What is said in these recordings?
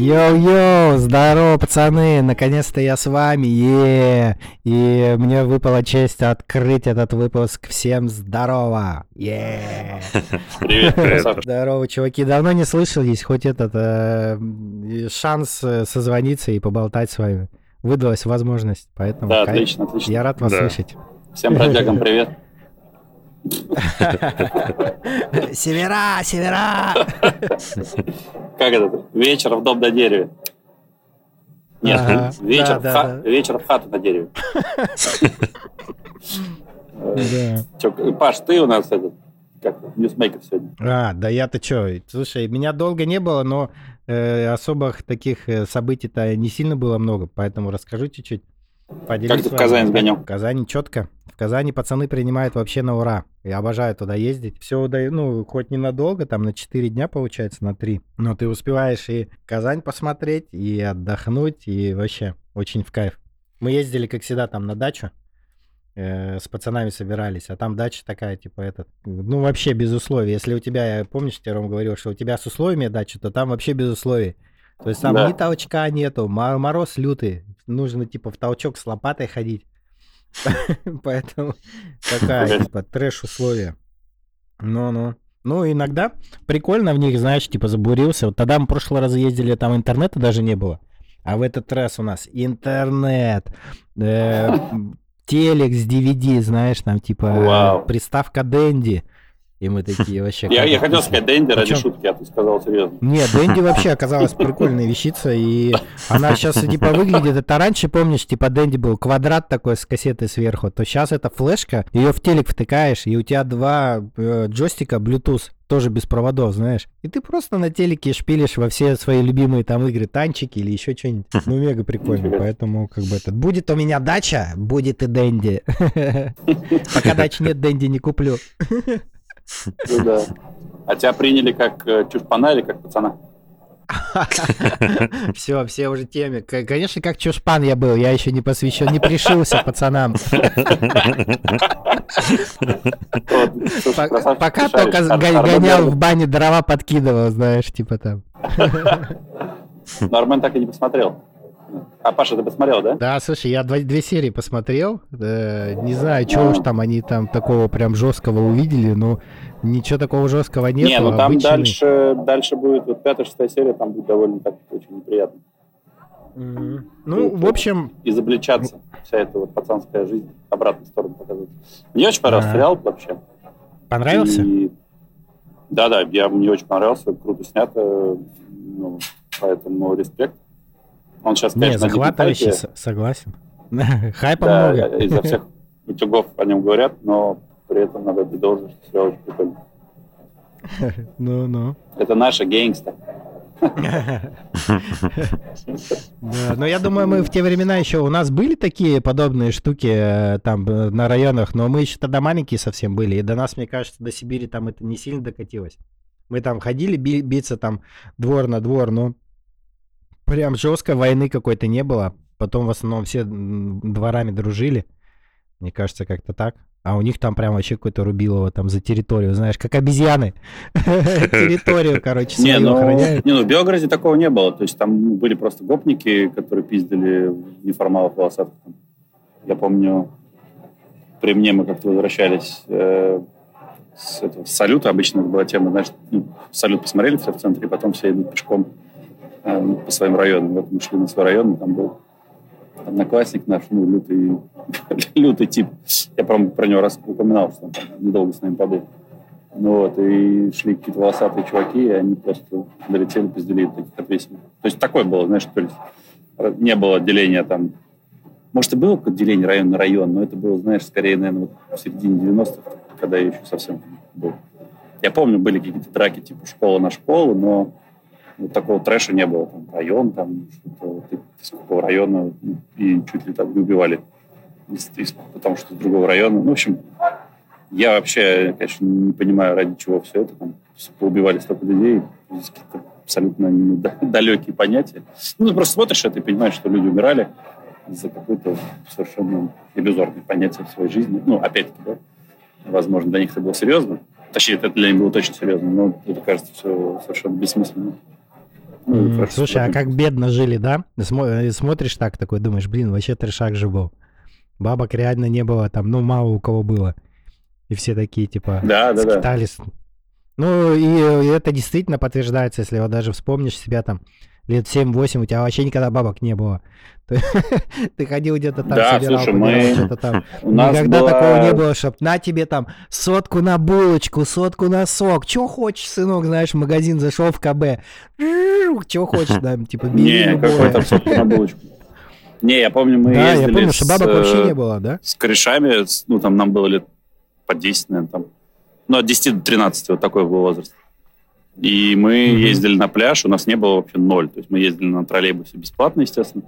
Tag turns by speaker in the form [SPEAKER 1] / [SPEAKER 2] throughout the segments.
[SPEAKER 1] Йоу-йоу, здорово, пацаны, наконец-то я с вами, е И мне выпала честь открыть этот выпуск. Всем здорово, е
[SPEAKER 2] Привет.
[SPEAKER 1] Здорово, чуваки, давно не слышались, хоть этот э, шанс э, созвониться и поболтать с вами. Выдалась возможность, поэтому
[SPEAKER 2] Да,
[SPEAKER 1] кайф.
[SPEAKER 2] отлично, отлично.
[SPEAKER 1] я рад вас
[SPEAKER 3] Да.
[SPEAKER 1] слышать.
[SPEAKER 2] Всем бродягам привет.
[SPEAKER 1] Севера, севера!
[SPEAKER 2] Как это? Вечер в дом на дереве. Нет,
[SPEAKER 1] Ага,
[SPEAKER 2] вечер,
[SPEAKER 1] да,
[SPEAKER 2] в ха-
[SPEAKER 1] да, да.
[SPEAKER 2] вечер в хату на дереве.
[SPEAKER 1] Да.
[SPEAKER 2] Паш, ты у нас этот, как ньюсмейкер сегодня.
[SPEAKER 1] А, да я-то чё, слушай, меня долго не было, но э, особых таких э, событий-то не сильно было много, поэтому расскажу чуть-чуть.
[SPEAKER 2] Как ты в. Казань сгонял?
[SPEAKER 1] В Казани четко. Казани пацаны принимают вообще на ура. Я обожаю туда ездить. Все, ну, хоть ненадолго, там на 4 дня получается, на 3. Но ты успеваешь и Казань посмотреть, и отдохнуть, и вообще очень в кайф. Мы ездили, как всегда, там на дачу. э, с пацанами собирались, а там дача такая, типа, этот, ну, вообще без условий. Если у тебя, я помнишь, я Ром говорил, что у тебя с условиями дача, то там вообще без условий. То есть там
[SPEAKER 2] Да.
[SPEAKER 1] ни толчка нету, мо- мороз лютый, нужно, типа, в толчок с лопатой ходить. Поэтому такая, типа, трэш-условия. Ну-ну. Ну, иногда прикольно в них, знаешь, типа, забурился. Вот тогда мы в прошлый раз ездили, там интернета даже не было. А в этот раз у нас интернет, э, телек с DVD, знаешь, там, типа,
[SPEAKER 2] Вау.
[SPEAKER 1] приставка Дэнди. И мы такие вообще...
[SPEAKER 2] Я, я хотел сказать Дэнди ради шутки, а ты сказал серьезно.
[SPEAKER 1] нет, Дэнди вообще оказалась прикольная вещица, и она сейчас типа выглядит, это раньше, помнишь, типа Дэнди был квадрат такой с кассетой сверху, то сейчас это флешка, ее в телек втыкаешь, и у тебя два э, джойстика Bluetooth, тоже без проводов, знаешь, и ты просто на телеке шпилишь во все свои любимые там игры, танчики или еще что-нибудь. Ну, мега прикольно, поэтому как бы это... Будет у меня дача, будет и Дэнди. Пока дачи нет, Дэнди не куплю.
[SPEAKER 2] Ну да. А тебя приняли как э, чушпана или как пацана?
[SPEAKER 1] Все, все уже теме. Конечно, как чушпан я был, я еще не посвящен, не пришился пацанам. Пока только гонял в бане, дрова подкидывал, знаешь, типа там.
[SPEAKER 2] Но Армен так и не посмотрел. А Паша, ты посмотрел, да?
[SPEAKER 1] Да, слушай, я два- две серии посмотрел. э, Не знаю, что уж там они там такого прям жесткого увидели, но ничего такого жесткого нет.
[SPEAKER 2] Не, ну там дальше, дальше будет, вот пятая, шестая серия, там будет довольно так очень неприятно.
[SPEAKER 1] Ну, в общем,
[SPEAKER 2] изобличаться. Вся эта вот пацанская жизнь обратную сторону показывать. Мне очень понравился сериал вообще.
[SPEAKER 1] понравился?
[SPEAKER 2] И- Да-да, я, мне очень понравился, круто снято, ну, поэтому респект. Он сейчас,
[SPEAKER 1] Не,
[SPEAKER 2] конечно, диком
[SPEAKER 1] захватывающий,
[SPEAKER 2] хайпе.
[SPEAKER 1] с- согласен. Хайпа
[SPEAKER 2] Да,
[SPEAKER 1] много.
[SPEAKER 2] изо всех утюгов о нем говорят, но при этом надо отдать должное, что сериал очень прикольный.
[SPEAKER 1] Ну-ну.
[SPEAKER 2] Это наша гейнгста.
[SPEAKER 1] Да, но я думаю, мы в те времена еще у нас были такие подобные штуки э, там э, на районах, но мы еще тогда маленькие совсем были, и до нас, мне кажется, до Сибири там это не сильно докатилось. Мы там ходили би- биться там двор на двор, но прям жестко войны какой-то не было. Потом в основном все дворами дружили. Мне кажется, как-то так. А у них там прям вообще какой-то рубилово там за территорию, знаешь, как обезьяны. Территорию, короче,
[SPEAKER 2] Не, ну,
[SPEAKER 1] охраняют.
[SPEAKER 2] не, ну, в Белгороде такого не было. То есть там были просто гопники, которые пиздили неформалов волосатых. Я помню, при мне мы как-то возвращались э, с, этого, с салюта. Обычно это была тема, знаешь, ну, салют посмотрели все в центре, и потом все идут пешком э, по своим районам. Вот мы шли на свой район, там был одноклассник наш, ну, лютый, лютый тип. Я про, про него раз упоминал, что он там недолго с нами побыл. Ну вот, и шли какие-то волосатые чуваки, и они просто долетели, пиздили и таких отвесили. То есть такое было, знаешь, то есть не было деления там... Может, и было какое-то деление район на район, но это было, знаешь, скорее, наверное, вот в середине 90-х, когда я еще совсем был. Я помню, были какие-то драки, типа школа на школу, но вот такого трэша не было. Там район, там что-то, из какого района, и чуть ли там не убивали. Из- из- потому что с другого района. Ну, в общем, я вообще, конечно, не понимаю, ради чего все это. Там поубивали столько людей. Какие-то абсолютно далекие понятия. Ну, ты просто смотришь это и понимаешь, что люди умирали за какое-то совершенно иллюзорное понятие в своей жизни. Ну, опять-таки, да, возможно, для них это было серьезно. Точнее, это для них было точно серьезно, но это кажется все совершенно бессмысленно. Хорошо,
[SPEAKER 1] Слушай, а как бедно жили, да? Э, Смотришь так, такой, думаешь, блин, вообще трешак же был. Бабок реально не было там, ну, мало у кого было. И все такие, типа,
[SPEAKER 2] Да, да, да.
[SPEAKER 1] скитались. Ну, и, э, это действительно подтверждается, если вот даже вспомнишь себя там лет 7-8, у тебя вообще никогда бабок не было. Ты, ты ходил где-то там,
[SPEAKER 2] Да,
[SPEAKER 1] собирал,
[SPEAKER 2] слушай,
[SPEAKER 1] побирал
[SPEAKER 2] мы-
[SPEAKER 1] что-то там.
[SPEAKER 2] У нас
[SPEAKER 1] Никогда
[SPEAKER 2] была-
[SPEAKER 1] такого не было, чтоб на тебе там сотку на булочку, сотку на сок. Че хочешь, сынок, знаешь, в магазин зашел в КБ. Че хочешь, там, типа, бери
[SPEAKER 2] Не, какой там сок на булочку. Не, я помню, мы
[SPEAKER 1] Да, я
[SPEAKER 2] ездили
[SPEAKER 1] помню, что
[SPEAKER 2] с,
[SPEAKER 1] бабок вообще
[SPEAKER 2] э,
[SPEAKER 1] не было, да?
[SPEAKER 2] с корешами, с- ну, там нам было лет по 10, наверное, там. Ну, от 10 до 13, вот такой был возраст. И мы
[SPEAKER 1] Мгм.
[SPEAKER 2] ездили на пляж, у нас не было вообще ноль. То есть мы ездили на троллейбусе бесплатно, естественно.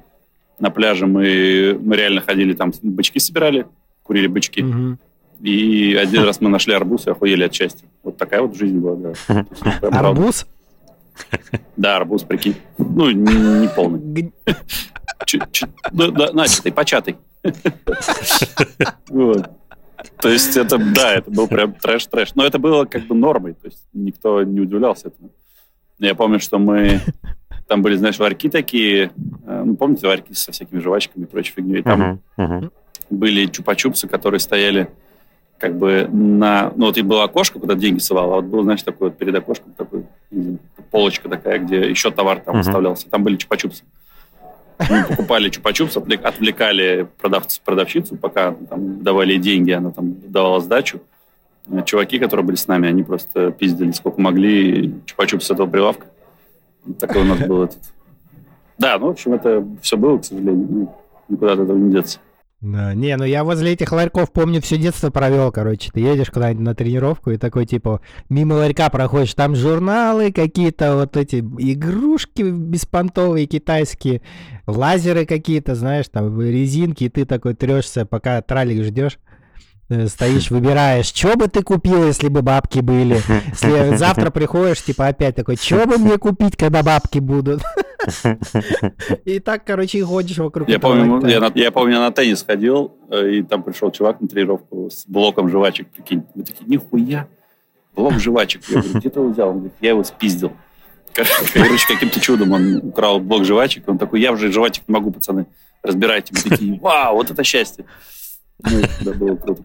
[SPEAKER 2] На пляже мы, мы реально ходили, там бычки собирали, курили бычки.
[SPEAKER 1] Мгм.
[SPEAKER 2] И один раз мы нашли арбуз и охуели от счастья. Вот такая вот жизнь была, да. Ну.
[SPEAKER 1] Арбуз?
[SPEAKER 2] Да, арбуз, прикинь. Ну, не, не полный.
[SPEAKER 1] Г-
[SPEAKER 2] Чуть- чуть- да, начатый, початый. Вот. То есть это, да, это был прям трэш-трэш. Но это было как бы нормой, то есть никто не удивлялся этому. Я помню, что мы... Там были, знаешь, ларьки такие, э, ну, помните, ларьки со всякими жвачками и прочей фигней. И Там были чупа-чупсы, которые стояли как бы на... Ну, вот и было окошко, куда деньги совал, а вот был, знаешь, такой вот перед окошком такой, полочка такая, где еще товар там
[SPEAKER 3] Мгм.
[SPEAKER 2] выставлялся. Там были чупа-чупсы. Мы покупали чупа-чупс, отвлек- отвлекали продавцу, продавщицу, пока там давали деньги, она там давала сдачу. Э, Чуваки, которые были с нами, они просто пиздили сколько могли чупа-чупс с этого прилавка. Такой у нас был этот... Да, ну, в общем, это все было, к сожалению. Ну, Никуда от этого не деться.
[SPEAKER 1] Да, не, ну я возле этих ларьков помню все детство провел, короче. Ты едешь куда-нибудь на тренировку и такой, типа, мимо ларька проходишь, там журналы какие-то, вот эти игрушки беспонтовые китайские, лазеры какие-то, знаешь, там резинки, и ты такой трешься, пока тралик ждешь. Э, Стоишь, выбираешь, что бы ты купил, если бы бабки были. Если завтра приходишь, типа, опять такой, что бы мне купить, когда бабки будут? И так, короче, и ходишь вокруг
[SPEAKER 2] Я помню, я, на, я помню, я на теннис ходил, э, и там пришел чувак на тренировку с блоком жвачек, прикинь. Мы такие, нихуя, блок жвачек. Я говорю, где ты его взял? Он говорит, я его спиздил. Кор- Короче, каким-то чудом он украл блок жвачек. Он такой, я уже жвачек не могу, пацаны, разбирайте. Мы такие, вау, вот это счастье. Ну, да, было круто.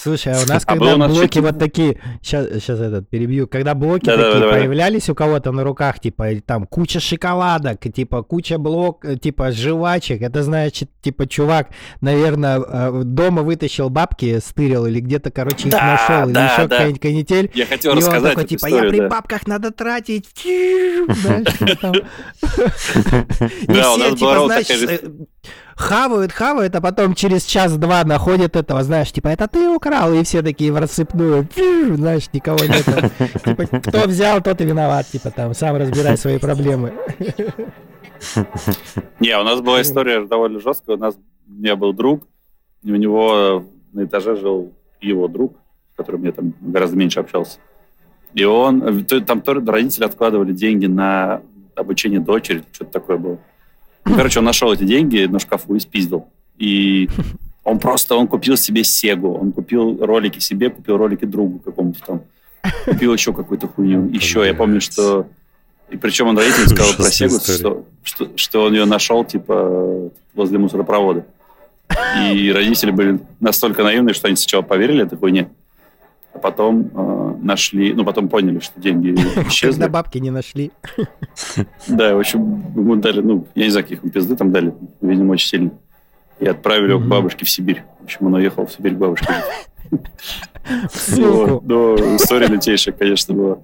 [SPEAKER 1] Слушай, а у нас,
[SPEAKER 2] А
[SPEAKER 1] когда
[SPEAKER 2] было у нас
[SPEAKER 1] блоки
[SPEAKER 2] чуть-
[SPEAKER 1] вот такие, сейчас, сейчас этот перебью, когда блоки
[SPEAKER 2] Да,
[SPEAKER 1] такие
[SPEAKER 2] давай, давай.
[SPEAKER 1] появлялись у кого-то на руках, типа там куча шоколадок, типа куча блок, э, типа жвачек, это значит, типа чувак, наверное, дома вытащил бабки, стырил или где-то, короче, их
[SPEAKER 2] Да,
[SPEAKER 1] нашел, или
[SPEAKER 2] да,
[SPEAKER 1] еще
[SPEAKER 2] да.
[SPEAKER 1] какая-нибудь канитель.
[SPEAKER 2] Я хотел
[SPEAKER 1] И он
[SPEAKER 2] рассказать
[SPEAKER 1] такой,
[SPEAKER 2] эту
[SPEAKER 1] типа,
[SPEAKER 2] историю,
[SPEAKER 1] я при
[SPEAKER 2] да.
[SPEAKER 1] бабках надо тратить. Знаешь, что там. И
[SPEAKER 2] Да, у
[SPEAKER 1] все,
[SPEAKER 2] нас
[SPEAKER 1] типа,
[SPEAKER 2] была
[SPEAKER 1] знаешь,
[SPEAKER 2] такая же
[SPEAKER 1] э, хавают, хавают, а потом через час-два находят этого, знаешь, типа, это ты украл, и все такие в рассыпную, Фью, знаешь, никого нет. Типа, кто взял, тот и виноват, типа, там, сам разбирай свои проблемы.
[SPEAKER 2] Не, у нас была история довольно жесткая. У нас у меня был друг, и у него на этаже жил его друг, с которым я там гораздо меньше общался. И он, э, там тоже родители откладывали деньги на обучение дочери, что-то такое было. Ну, короче, он нашел эти деньги на шкафу и спиздил. И он просто, он купил себе Сегу, он купил ролики себе, купил ролики другу какому-то там. Купил еще какую-то хуйню. Еще, я помню, что... И причем он родителям сказал про Сегу, что, что, что он ее нашел, типа, возле мусоропровода. И родители были настолько наивны, что они сначала поверили этой хуйне, а потом э, нашли, ну, потом поняли, что деньги исчезли.
[SPEAKER 1] Когда бабки не нашли.
[SPEAKER 2] Да, в общем, ему дали, ну, я не знаю, каких ему пизды там дали, видимо, очень сильно. И отправили его к бабушке в Сибирь. В общем, он уехал в Сибирь к бабушке. Ну, история лютейшая, конечно, была.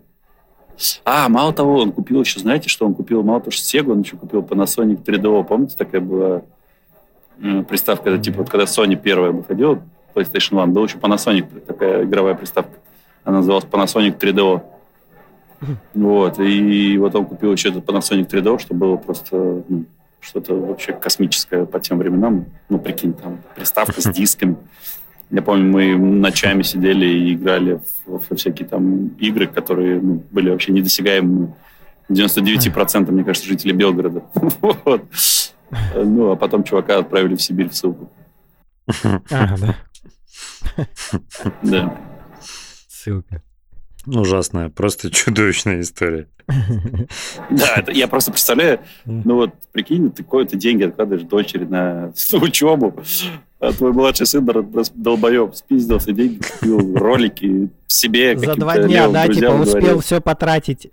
[SPEAKER 2] А, мало того, он купил еще, знаете, что он купил? Мало того, что Sega, он еще купил Panasonic 3DO. Помните, такая была приставка, это типа, вот когда Sony первая выходила, PlayStation One, был еще Panasonic, такая игровая приставка. Она называлась Panasonic 3DO. Вот, и вот он купил еще этот Panasonic 3DO, что было просто ну, что-то вообще космическое по тем временам. Ну, прикинь, там приставка с дисками. Я помню, мы ночами сидели и играли в, во всякие там игры, которые ну, были вообще недосягаемыми 99%, мне кажется, жителей Белгорода. Вот. Ну, а потом чувака отправили в Сибирь в ссылку.
[SPEAKER 1] А, да,
[SPEAKER 2] Да.
[SPEAKER 1] ссылка.
[SPEAKER 3] Ужасная, просто чудовищная история.
[SPEAKER 2] Да, это, я просто представляю, ну вот, прикинь, ты какой-то деньги откладываешь дочери на учебу, а твой младший сын долбоеб спиздился, деньги купил, ролики себе.
[SPEAKER 1] За два дня, да, типа успел все потратить.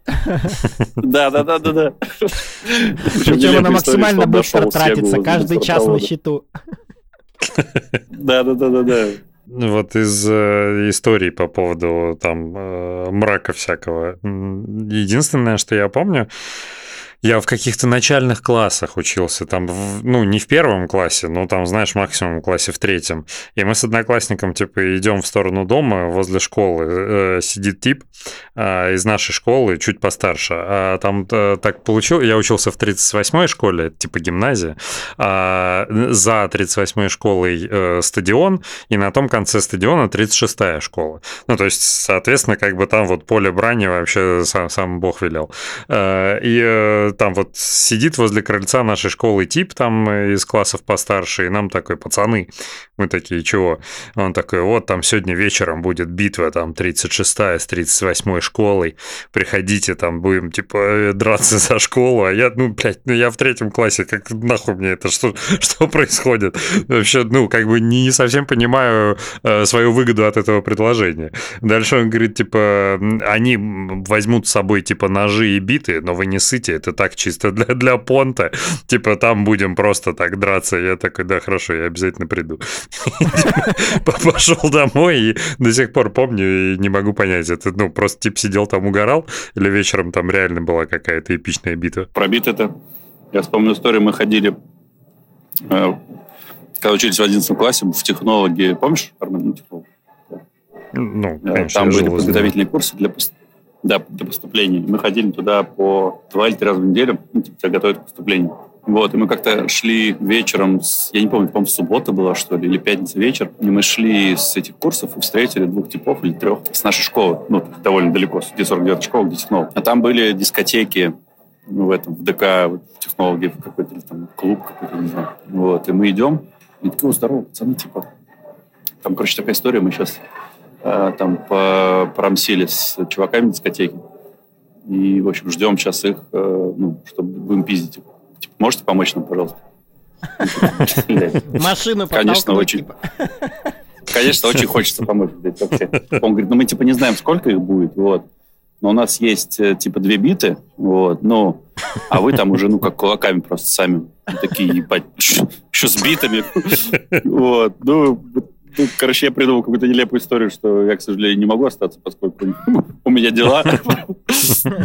[SPEAKER 2] Да, да, да, да, да.
[SPEAKER 1] Причем она максимально быстро тратится, каждый час на счету.
[SPEAKER 2] Да, да, да, да, да.
[SPEAKER 3] Вот из э, истории по поводу там э, мрака всякого. Единственное, что я помню, я в каких-то начальных классах учился, там, в, ну, не в первом классе, но там, знаешь, максимум в классе в третьем. И мы с одноклассником, типа, идем в сторону дома, возле школы э, сидит тип э, из нашей школы, чуть постарше. А там э, так получилось, я учился в 38-й школе, типа гимназия, а за 38-й школой э, стадион, и на том конце стадиона 36-я школа. Ну, то есть, соответственно, как бы там вот поле брани вообще сам, сам Бог велел. Э, и э, там вот сидит возле крыльца нашей школы тип там из классов постарше, и нам такой, пацаны, мы такие, чего? Он такой, вот там сегодня вечером будет битва там 36-я с 38-й школой, приходите, там будем типа драться за школу, а я, ну, блядь, ну я в третьем классе, как нахуй мне это, что, что происходит? Вообще, ну, как бы не совсем понимаю э, свою выгоду от этого предложения. Дальше он говорит, типа, они возьмут с собой, типа, ножи и биты, но вы не сыте, это так чисто для, для понта. Типа там будем просто так драться. Я такой, да, хорошо, я обязательно приду. Пошел домой и до сих пор помню и не могу понять, это ну просто тип сидел там угорал или вечером там реально была какая-то эпичная битва?
[SPEAKER 2] Про бит это. Я вспомню историю, мы ходили э, когда учились в 11 классе в технологии, помнишь, Армен, технолог?
[SPEAKER 3] Ну, э, конечно,
[SPEAKER 2] Там были подготовительные курсы для, да, для поступления. Мы ходили туда по два или три раза в неделю, ну, типа, тебя готовят к поступлению. Вот, и мы как-то шли вечером, с, я не помню, по-моему, суббота была, что ли, или пятница вечер, и мы шли с этих курсов и встретили двух типов или трех с нашей школы, ну, довольно далеко, где 49 школа, где технолог. А там были дискотеки ну, в этом, в ДК, в технологии, в какой-то там клуб какой-то, не знаю. Вот, и мы идем, и такие, здорово, пацаны, типа, там, короче, такая история, мы сейчас там по промсили с чуваками в дискотеке. И, в общем, ждем сейчас их, э, ну, чтобы будем пиздить. Типа, можете помочь нам, пожалуйста?
[SPEAKER 1] Машину
[SPEAKER 2] Конечно, очень. Типа. Конечно, очень хочется помочь. Он говорит, ну мы типа не знаем, сколько их будет, вот. Но у нас есть э, типа две биты, вот, ну, а вы там уже, ну, как кулаками просто сами такие, ебать, еще с битами. Вот, ну, Тут, короче, я придумал какую-то нелепую историю, что я, к сожалению, не могу остаться, поскольку у меня дела.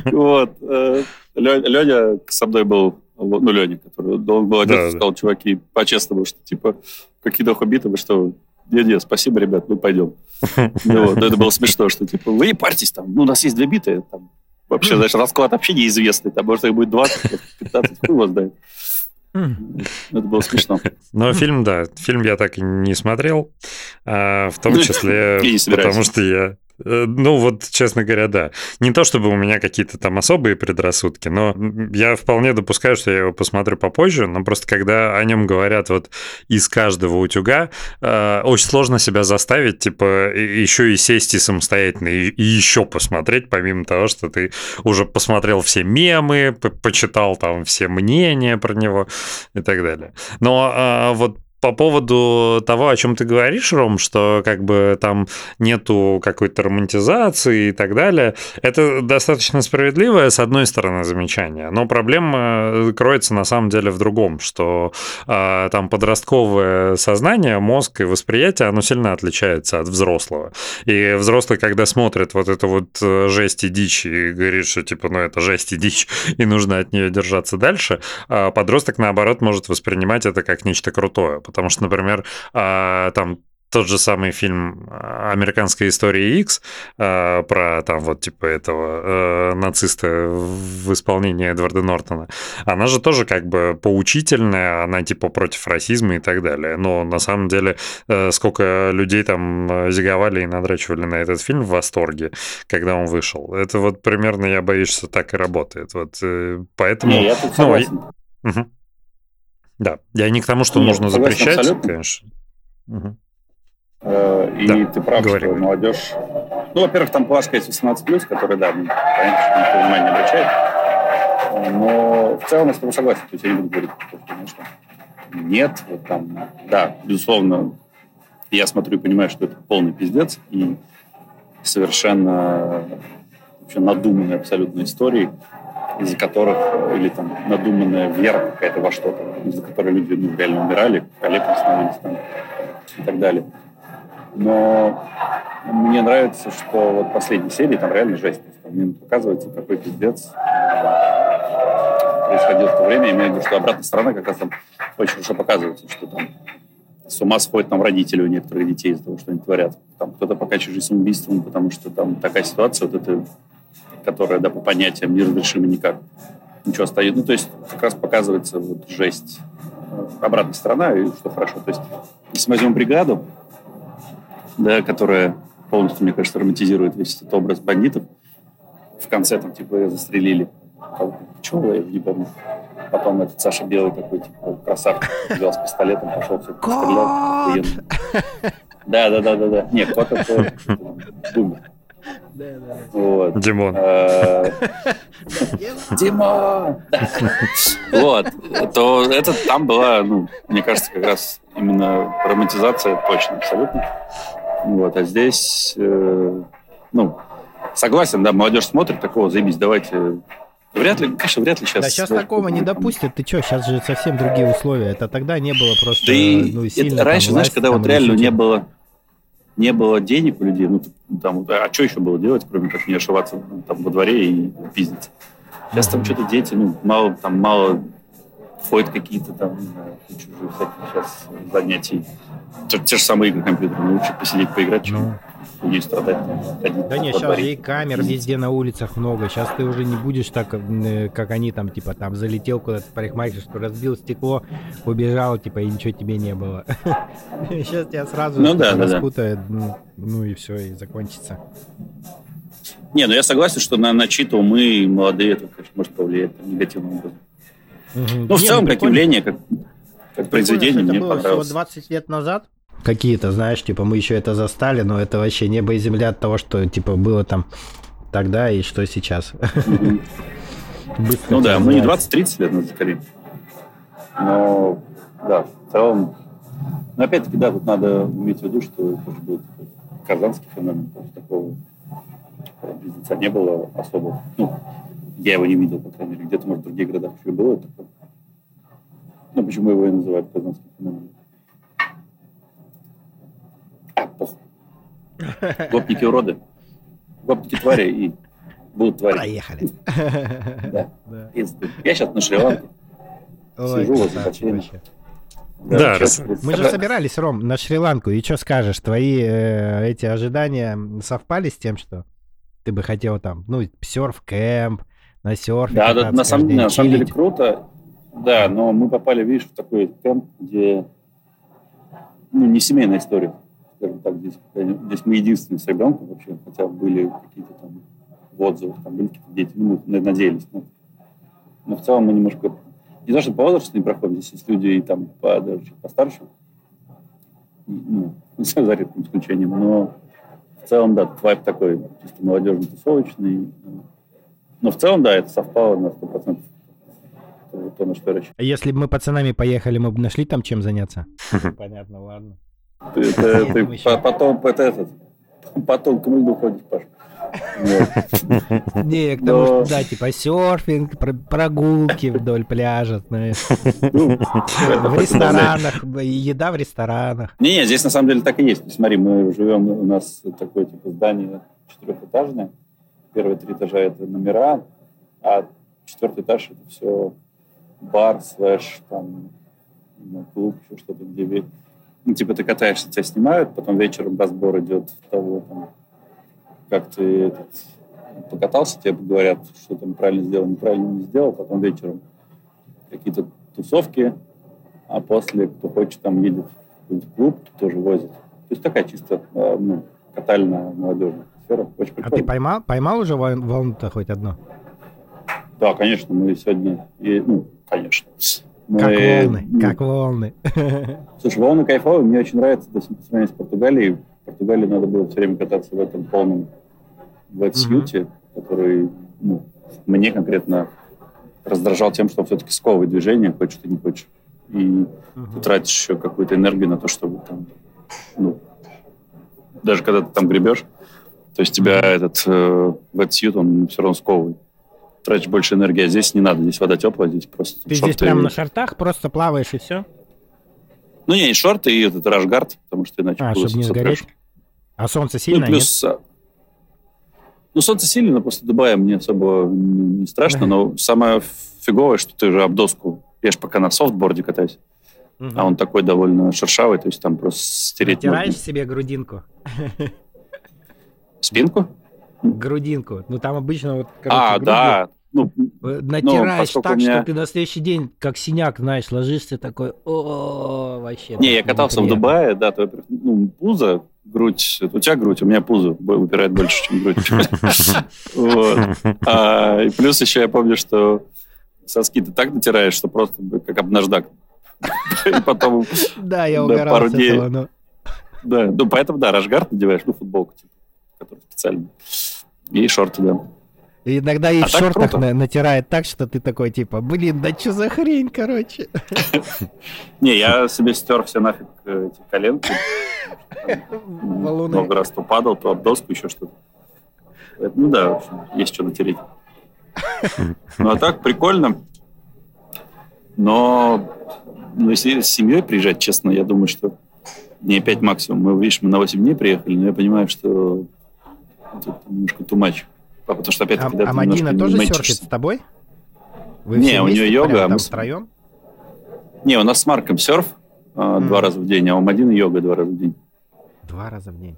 [SPEAKER 2] Вот. Э, Леня со мной был, ну, Леня, который должен был один, сказал, чуваки, по-честному, что, типа, какие нахуй биты, вы что, нет, спасибо, ребят, мы пойдем. Ну, вот, это было смешно, что, типа, вы не парьтесь там, ну, у нас есть две биты, там, вообще, знаешь, расклад вообще неизвестный, там, может, их будет 20, 15, хуй его знает. Это было смешно.
[SPEAKER 3] Но фильм, да, фильм я так и не смотрел, а, в том числе потому, что я ну, вот, честно говоря, да. Не то, чтобы у меня какие-то там особые предрассудки, но я вполне допускаю, что я его посмотрю попозже, но просто когда о нем говорят вот из каждого утюга, э, очень сложно себя заставить, типа, еще и сесть и самостоятельно, и, и еще посмотреть, помимо того, что ты уже посмотрел все мемы, почитал там все мнения про него и так далее. Но э, вот по поводу того, о чем ты говоришь, Ром, что как бы там нету какой-то романтизации и так далее, это достаточно справедливое, с одной стороны, замечание, но проблема кроется на самом деле в другом, что э, там подростковое сознание, мозг и восприятие, оно сильно отличается от взрослого. И взрослый, когда смотрит вот эту вот э, жесть и дичь и говорит, что типа, ну это жесть и дичь, и нужно от нее держаться дальше, а подросток, наоборот, может воспринимать это как нечто крутое, Потому что, например, а, там тот же самый фильм «Американская история X» э, про там вот типа этого э, нациста в исполнении Эдварда Нортона, она же тоже как бы поучительная, она типа против расизма и так далее. Но на самом деле э, сколько людей там зиговали и надрачивали на этот фильм в восторге, когда он вышел. Это вот примерно, я боюсь, что так и работает. Вот поэтому...
[SPEAKER 2] Не, я тут ну,
[SPEAKER 3] угу. Да, я не к тому, что Нет, нужно запрещать, абсолютно. конечно. Угу.
[SPEAKER 2] И да, ты прав, говори. что молодежь, Ну, во-первых, там плашка есть 18+, которая, да, ну, понятно, что никто внимания не обращает. Но в целом я с тобой согласен. То есть я не буду говорить, что, конечно, нет. Вот там, да, безусловно, я смотрю и понимаю, что это полный пиздец и совершенно вообще надуманные абсолютно истории, из-за которых, или там надуманная вера какая-то во что-то, из-за которой люди ну, реально умирали, коллегами становились там и так далее. Но мне нравится, что вот последней серии там реально жесть. Там мне показывается, какой пиздец происходил в то время. Я имею в виду, что обратная сторона как раз там очень хорошо показывается, что там с ума сходят там родители у некоторых детей из-за того, что они творят. Там кто-то покончил жизнь самоубийством, потому что там такая ситуация, вот эта, которая, да, по понятиям неразрешима никак. Ничего остается. Ну, то есть как раз показывается вот жесть. Обратная сторона, и что хорошо. То есть если мы возьмем бригаду, да, которая полностью, мне кажется, романтизирует весь этот образ бандитов, в конце там, типа, застрелили. Чего я не помню. Потом этот Саша Белый такой, типа, красавчик, взял с пистолетом, пошел все
[SPEAKER 1] стрелял.
[SPEAKER 2] Да, да, да, да, да. Нет, кот это умер. Вот.
[SPEAKER 3] Димон.
[SPEAKER 2] А, Димон! Вот. То это там была, ну, мне кажется, как раз именно романтизация точно, абсолютно. Вот. А здесь, э, ну, согласен, да, молодежь смотрит, такого, заебись, давайте Вряд ли, конечно, вряд ли сейчас...
[SPEAKER 1] Да сейчас такого не допустят. Ты что, сейчас же совсем другие условия. Это тогда не было просто...
[SPEAKER 2] Да и ну, сильно, это, раньше, там, знаешь, когда вот реально не было, не было денег у людей, ну, там, а что еще было делать, кроме как не ошиваться ну, там во дворе и пиздиться? Сейчас там что-то дети, ну, мало, там мало ходят какие-то там, чужие всякие сейчас занятий. Те, те же самые игры компьютерные, лучше посидеть, поиграть, чем... Людей страдать.
[SPEAKER 1] Ходить да не, сейчас же и камер везде на улицах много. Сейчас ты уже не будешь так, э, как они там, типа, там залетел куда-то в парикмахерскую, разбил стекло, убежал, типа, и ничего тебе не было. Сейчас тебя сразу
[SPEAKER 2] ну, да, распутают,
[SPEAKER 1] ну, ну и все, и закончится.
[SPEAKER 2] Не, ну я согласен, что на, на чьи-то умы молодые это, конечно, может повлиять негативным образом. Угу. Ну, в целом, ну, как явление, как, как произведение, мне понравилось.
[SPEAKER 1] Всего 20 лет назад, какие-то, знаешь, типа мы еще это застали, но это вообще небо и земля от того, что типа было там тогда и что сейчас.
[SPEAKER 2] Ну да, мы не 20-30 лет назад, скорее. Но, да, в целом... Но опять-таки, да, тут надо иметь в виду, что это тоже был казанский феномен, то есть такого близнеца не было особо. Ну, я его не видел, по крайней мере. Где-то, может, в других городах еще было такое. Ну, почему его и называют казанским феноменом? Гопники уроды. Гопники твари и будут твари.
[SPEAKER 1] Проехали.
[SPEAKER 2] Да. Я сейчас на Шри-Ланке. Сижу возле бассейна.
[SPEAKER 3] Да,
[SPEAKER 1] да мы же собирались, Ром, на Шри-Ланку. И что скажешь? Твои э, эти ожидания совпали с тем, что ты бы хотел там, ну, серф-кэмп, на серфе?
[SPEAKER 2] Да, да на, самом, на самом деле круто. Да, но мы попали, видишь, в такой кэмп, где ну, не семейная история скажем так, здесь, здесь мы единственные с ребенком вообще, хотя были какие-то там в отзывах, там были какие-то дети, ну, мы надеялись. Но, но в целом мы немножко, не то, что по возрасту не проходим, здесь есть люди и там по, даже чуть постарше, ну, за редким исключением, но в целом, да, вайп такой чисто молодежный, тусовочный. Но в целом, да, это совпало на 100% то, на что я
[SPEAKER 1] рассчитывал. А если бы мы пацанами поехали, мы бы нашли там чем заняться? Понятно, ладно.
[SPEAKER 2] Ты, потом это, этот, потом к мылу ходишь, Паша.
[SPEAKER 1] Не, к тому, что, да, типа серфинг, прогулки вдоль пляжа, знаешь. Ну, в ресторанах, еда в ресторанах.
[SPEAKER 2] Не, не, здесь на самом деле так и есть. Смотри, мы живем, у нас такое типа здание четырехэтажное. Первые три этажа это номера, а четвертый этаж это все бар, слэш, там, клуб, еще что-то, где ну, типа, ты катаешься, тебя снимают, потом вечером разбор идет того, там, как ты этот, покатался, тебе говорят, что там правильно сделал, неправильно не сделал, потом вечером какие-то тусовки, а после, кто хочет, там едет в клуб, тоже возит. То есть такая чисто а, ну, катальная молодежная сфера. Очень
[SPEAKER 1] а ты поймал, поймал уже волну-то хоть одну?
[SPEAKER 2] Да, конечно, мы сегодня, и, ну, конечно,
[SPEAKER 1] мы, как волны, ну, как волны.
[SPEAKER 2] Слушай, волны кайфовые, мне очень нравится, по сравнению с Португалией. В Португалии надо было все время кататься в этом полном вэтсьюте, угу. который ну, мне конкретно раздражал тем, что он все-таки сковывает движение, хочешь ты не хочешь. И угу. ты тратишь еще какую-то энергию на то, чтобы там, ну, даже когда ты там гребешь, то есть тебя этот э, вэтсьют, он все равно сковывает. Тратишь больше энергии, а здесь не надо, здесь вода теплая, здесь просто...
[SPEAKER 1] Ты здесь прямо на шортах просто плаваешь и все?
[SPEAKER 2] Ну, не, и шорты, и этот рашгард, потому что иначе...
[SPEAKER 1] А, чтобы не сгореть? А солнце сильно, ну, плюс, нет?
[SPEAKER 2] Ну, солнце сильно, но после Дубая мне особо не страшно, но самое фиговое, что ты же об доску. Я же пока на софтборде катаюсь. Угу. А он такой довольно шершавый, то есть там просто стереть
[SPEAKER 1] Натираешь можно. себе грудинку?
[SPEAKER 2] Спинку?
[SPEAKER 1] Грудинку. Ну, там обычно вот...
[SPEAKER 2] Короче, а, грудью, да.
[SPEAKER 1] Ну, э, натираешь ну, так, меня... что ты на следующий день, как синяк, знаешь, ложишься такой, о, вообще.
[SPEAKER 2] Не, я катался в Дубае, да, то, ну, пузо грудь, у тебя грудь, у меня пузо выпирает больше, чем грудь. А, и плюс еще я помню, что соски ты так натираешь, что просто как об наждак. И потом...
[SPEAKER 1] Да, я угорал с этого,
[SPEAKER 2] Да, ну поэтому, да, рашгард надеваешь, ну, футболку, типа, которая специально. И шорты, да.
[SPEAKER 1] И иногда и а в шортах на, натирает так, что ты такой, типа, блин, да что за хрень, короче.
[SPEAKER 2] Не, я себе стер все нафиг э, эти коленки. Много раз то падал, то об доску, еще что-то. Ну да, есть что натереть. Ну а так, прикольно. Но ну, если с семьей приезжать, честно, я думаю, что дней 5 максимум. Мы, видишь, мы на 8 дней приехали, но я понимаю, что тут немножко too much. А потому что опять
[SPEAKER 1] а, а Мадина тоже серфит с тобой?
[SPEAKER 2] Вы не, у нее йога.
[SPEAKER 1] А мы втроем?
[SPEAKER 2] Не, у нас с Марком серф mm. два раза в день, а у Мадины йога два раза в день.
[SPEAKER 1] Два раза в день?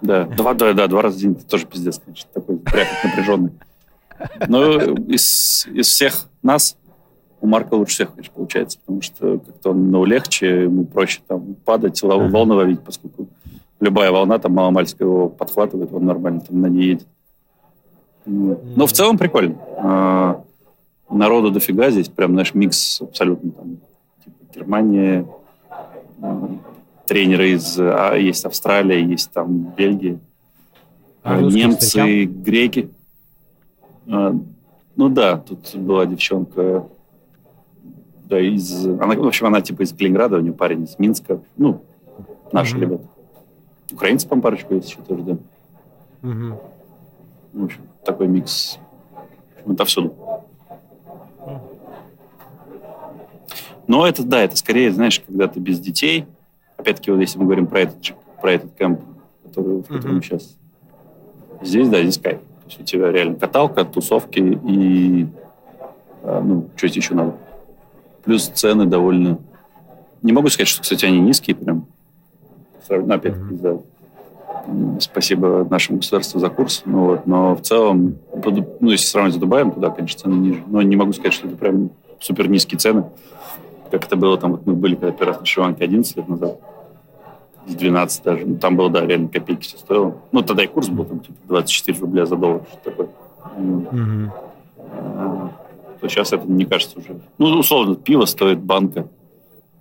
[SPEAKER 2] Да, два, да, да, два раза в день. Это тоже пиздец, конечно, такой прям напряженный. Но из, из всех нас у Марка лучше всех, конечно, получается, потому что как-то он ну, легче, ему проще там падать, волны ловить, поскольку любая волна там маломальская его подхватывает, он нормально там на ней едет. Но в целом прикольно. А, народу дофига здесь, прям наш микс абсолютно там. Типа Германия, а, тренеры из а, есть Австралия, есть там Бельгия, а немцы, встречал? греки. Ну да, тут была девчонка, да, из, она, в общем, она типа из Калининграда, у нее парень из Минска, ну, наши mm-hmm. ребята. Украинцы, по парочку есть еще тоже, да. Mm-hmm. В общем, такой микс отовсюду. Но это, да, это скорее, знаешь, когда ты без детей, опять-таки, вот если мы говорим про этот, про этот кемп, который, в котором uh-huh. сейчас здесь, да, здесь кайф. То есть у тебя реально каталка, тусовки и, а, ну, что еще надо. Плюс цены довольно... Не могу сказать, что, кстати, они низкие прям. Ну, опять-таки, за Спасибо нашему государству за курс. Ну, вот, но в целом, ну, если сравнивать с Дубаем, то да, конечно, цены ниже. Но не могу сказать, что это прям супер низкие цены. Как это было там, вот мы были когда первый раз на Шри-Ланке 11 лет назад. С 12 даже. Ну, там было, да, реально копейки все стоило. Ну, тогда и курс был там типа 24 рубля за доллар, что такое. Mm-hmm. То сейчас это не кажется уже. Ну, условно, пиво стоит банка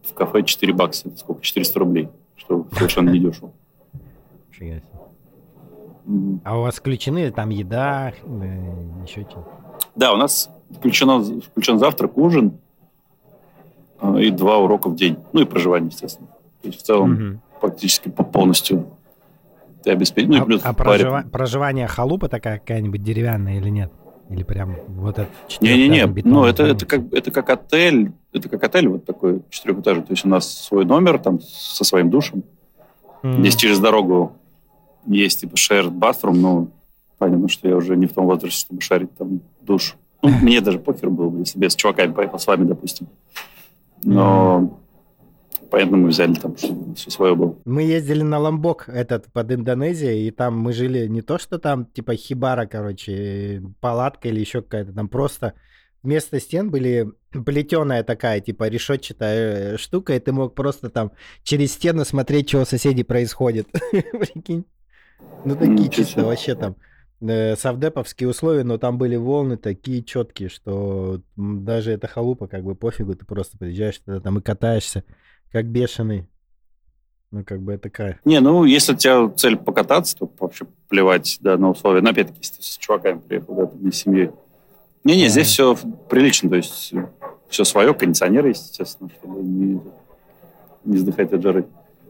[SPEAKER 2] в кафе 4 бакса. Это сколько? 400 рублей. Что совершенно не дешево.
[SPEAKER 1] Нифига себе. А у вас включены там еда, э, еще что-то?
[SPEAKER 2] Да, у нас включено, включен завтрак, ужин э, и два урока в день. Ну и проживание, естественно. То есть в целом угу. практически полностью ты обеспечен. Ну,
[SPEAKER 1] а, плюс а прожива... проживание халупа такая какая-нибудь деревянная или нет? Или прям вот этот
[SPEAKER 2] Не-не-не, ну это, это, как, это как отель, это как отель вот такой четырехэтажный. То есть у нас свой номер там со своим душем. Mm. Здесь через дорогу есть типа shared bathroom, но понятно, что я уже не в том возрасте, чтобы шарить там душ. Ну, мне даже похер было бы, если бы я с чуваками поехал с вами, допустим. Но поэтому мы взяли там, чтобы все свое было.
[SPEAKER 1] Мы ездили на Ламбок этот под Индонезией, и там мы жили не то, что там типа хибара, короче, палатка или еще какая-то, там просто вместо стен были плетеная такая, типа, решетчатая э, штука, и ты мог просто там через стену смотреть, что у соседей происходит. Прикинь. Ну, такие чисто вообще там э, совдеповские условия, но там были волны такие четкие, что даже эта халупа как бы пофигу, ты просто приезжаешь туда там и катаешься как бешеный. Ну, как бы это кайф.
[SPEAKER 2] Не, ну, если у тебя цель покататься, то вообще плевать, да, на условия. Но, опять-таки, если ты с чуваками приехал, да, не с семьей. Не-не, здесь все прилично, то есть все свое, кондиционер естественно, чтобы не, не сдыхать от жары.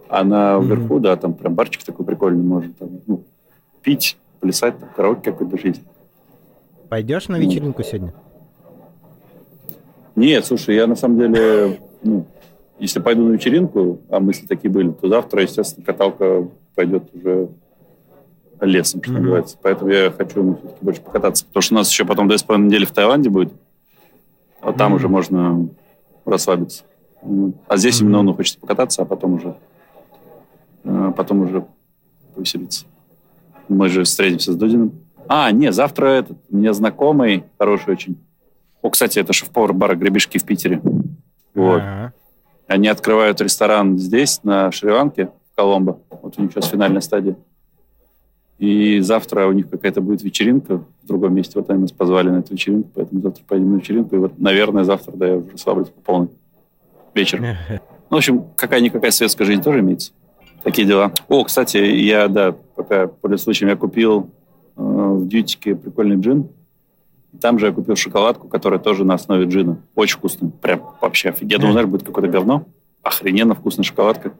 [SPEAKER 2] А наверху, mm-hmm. да, там прям барчик такой прикольный, можно там, ну, пить, плясать, там, караоке какой-то жить.
[SPEAKER 1] Пойдешь на вечеринку ну, сегодня?
[SPEAKER 2] Нет, слушай, я на самом деле, ну, если пойду на вечеринку, а мысли такие были, то завтра, естественно, каталка пойдет уже лесом, что mm-hmm. называется. Поэтому я хочу ну, все-таки больше покататься. Потому что у нас еще потом с половиной недели в Таиланде будет. А там mm-hmm. уже можно расслабиться. А здесь mm-hmm. именно ну, хочется покататься, а потом уже, а потом уже повеселиться. Мы же встретимся с Дудиным. А, не, завтра этот, у меня знакомый, хороший очень. О, кстати, это шеф-повар бара «Гребешки» в Питере. Вот. Uh-huh. Они открывают ресторан здесь, на Шри-Ланке, в Коломбо. Вот у них сейчас финальная стадия. И завтра у них какая-то будет вечеринка в другом месте. Вот они нас позвали на эту вечеринку, поэтому завтра пойдем на вечеринку. И вот, наверное, завтра, да, я уже расслаблюсь по полной. Вечер. Ну, в общем, какая-никакая светская жизнь тоже имеется. Такие дела. О, кстати, я, да, пока по случаем я купил э, в дьютике прикольный джин. Там же я купил шоколадку, которая тоже на основе джина. Очень вкусная. Прям вообще офигенно. Я думал, знаешь, будет какое-то говно. Охрененно вкусная шоколадка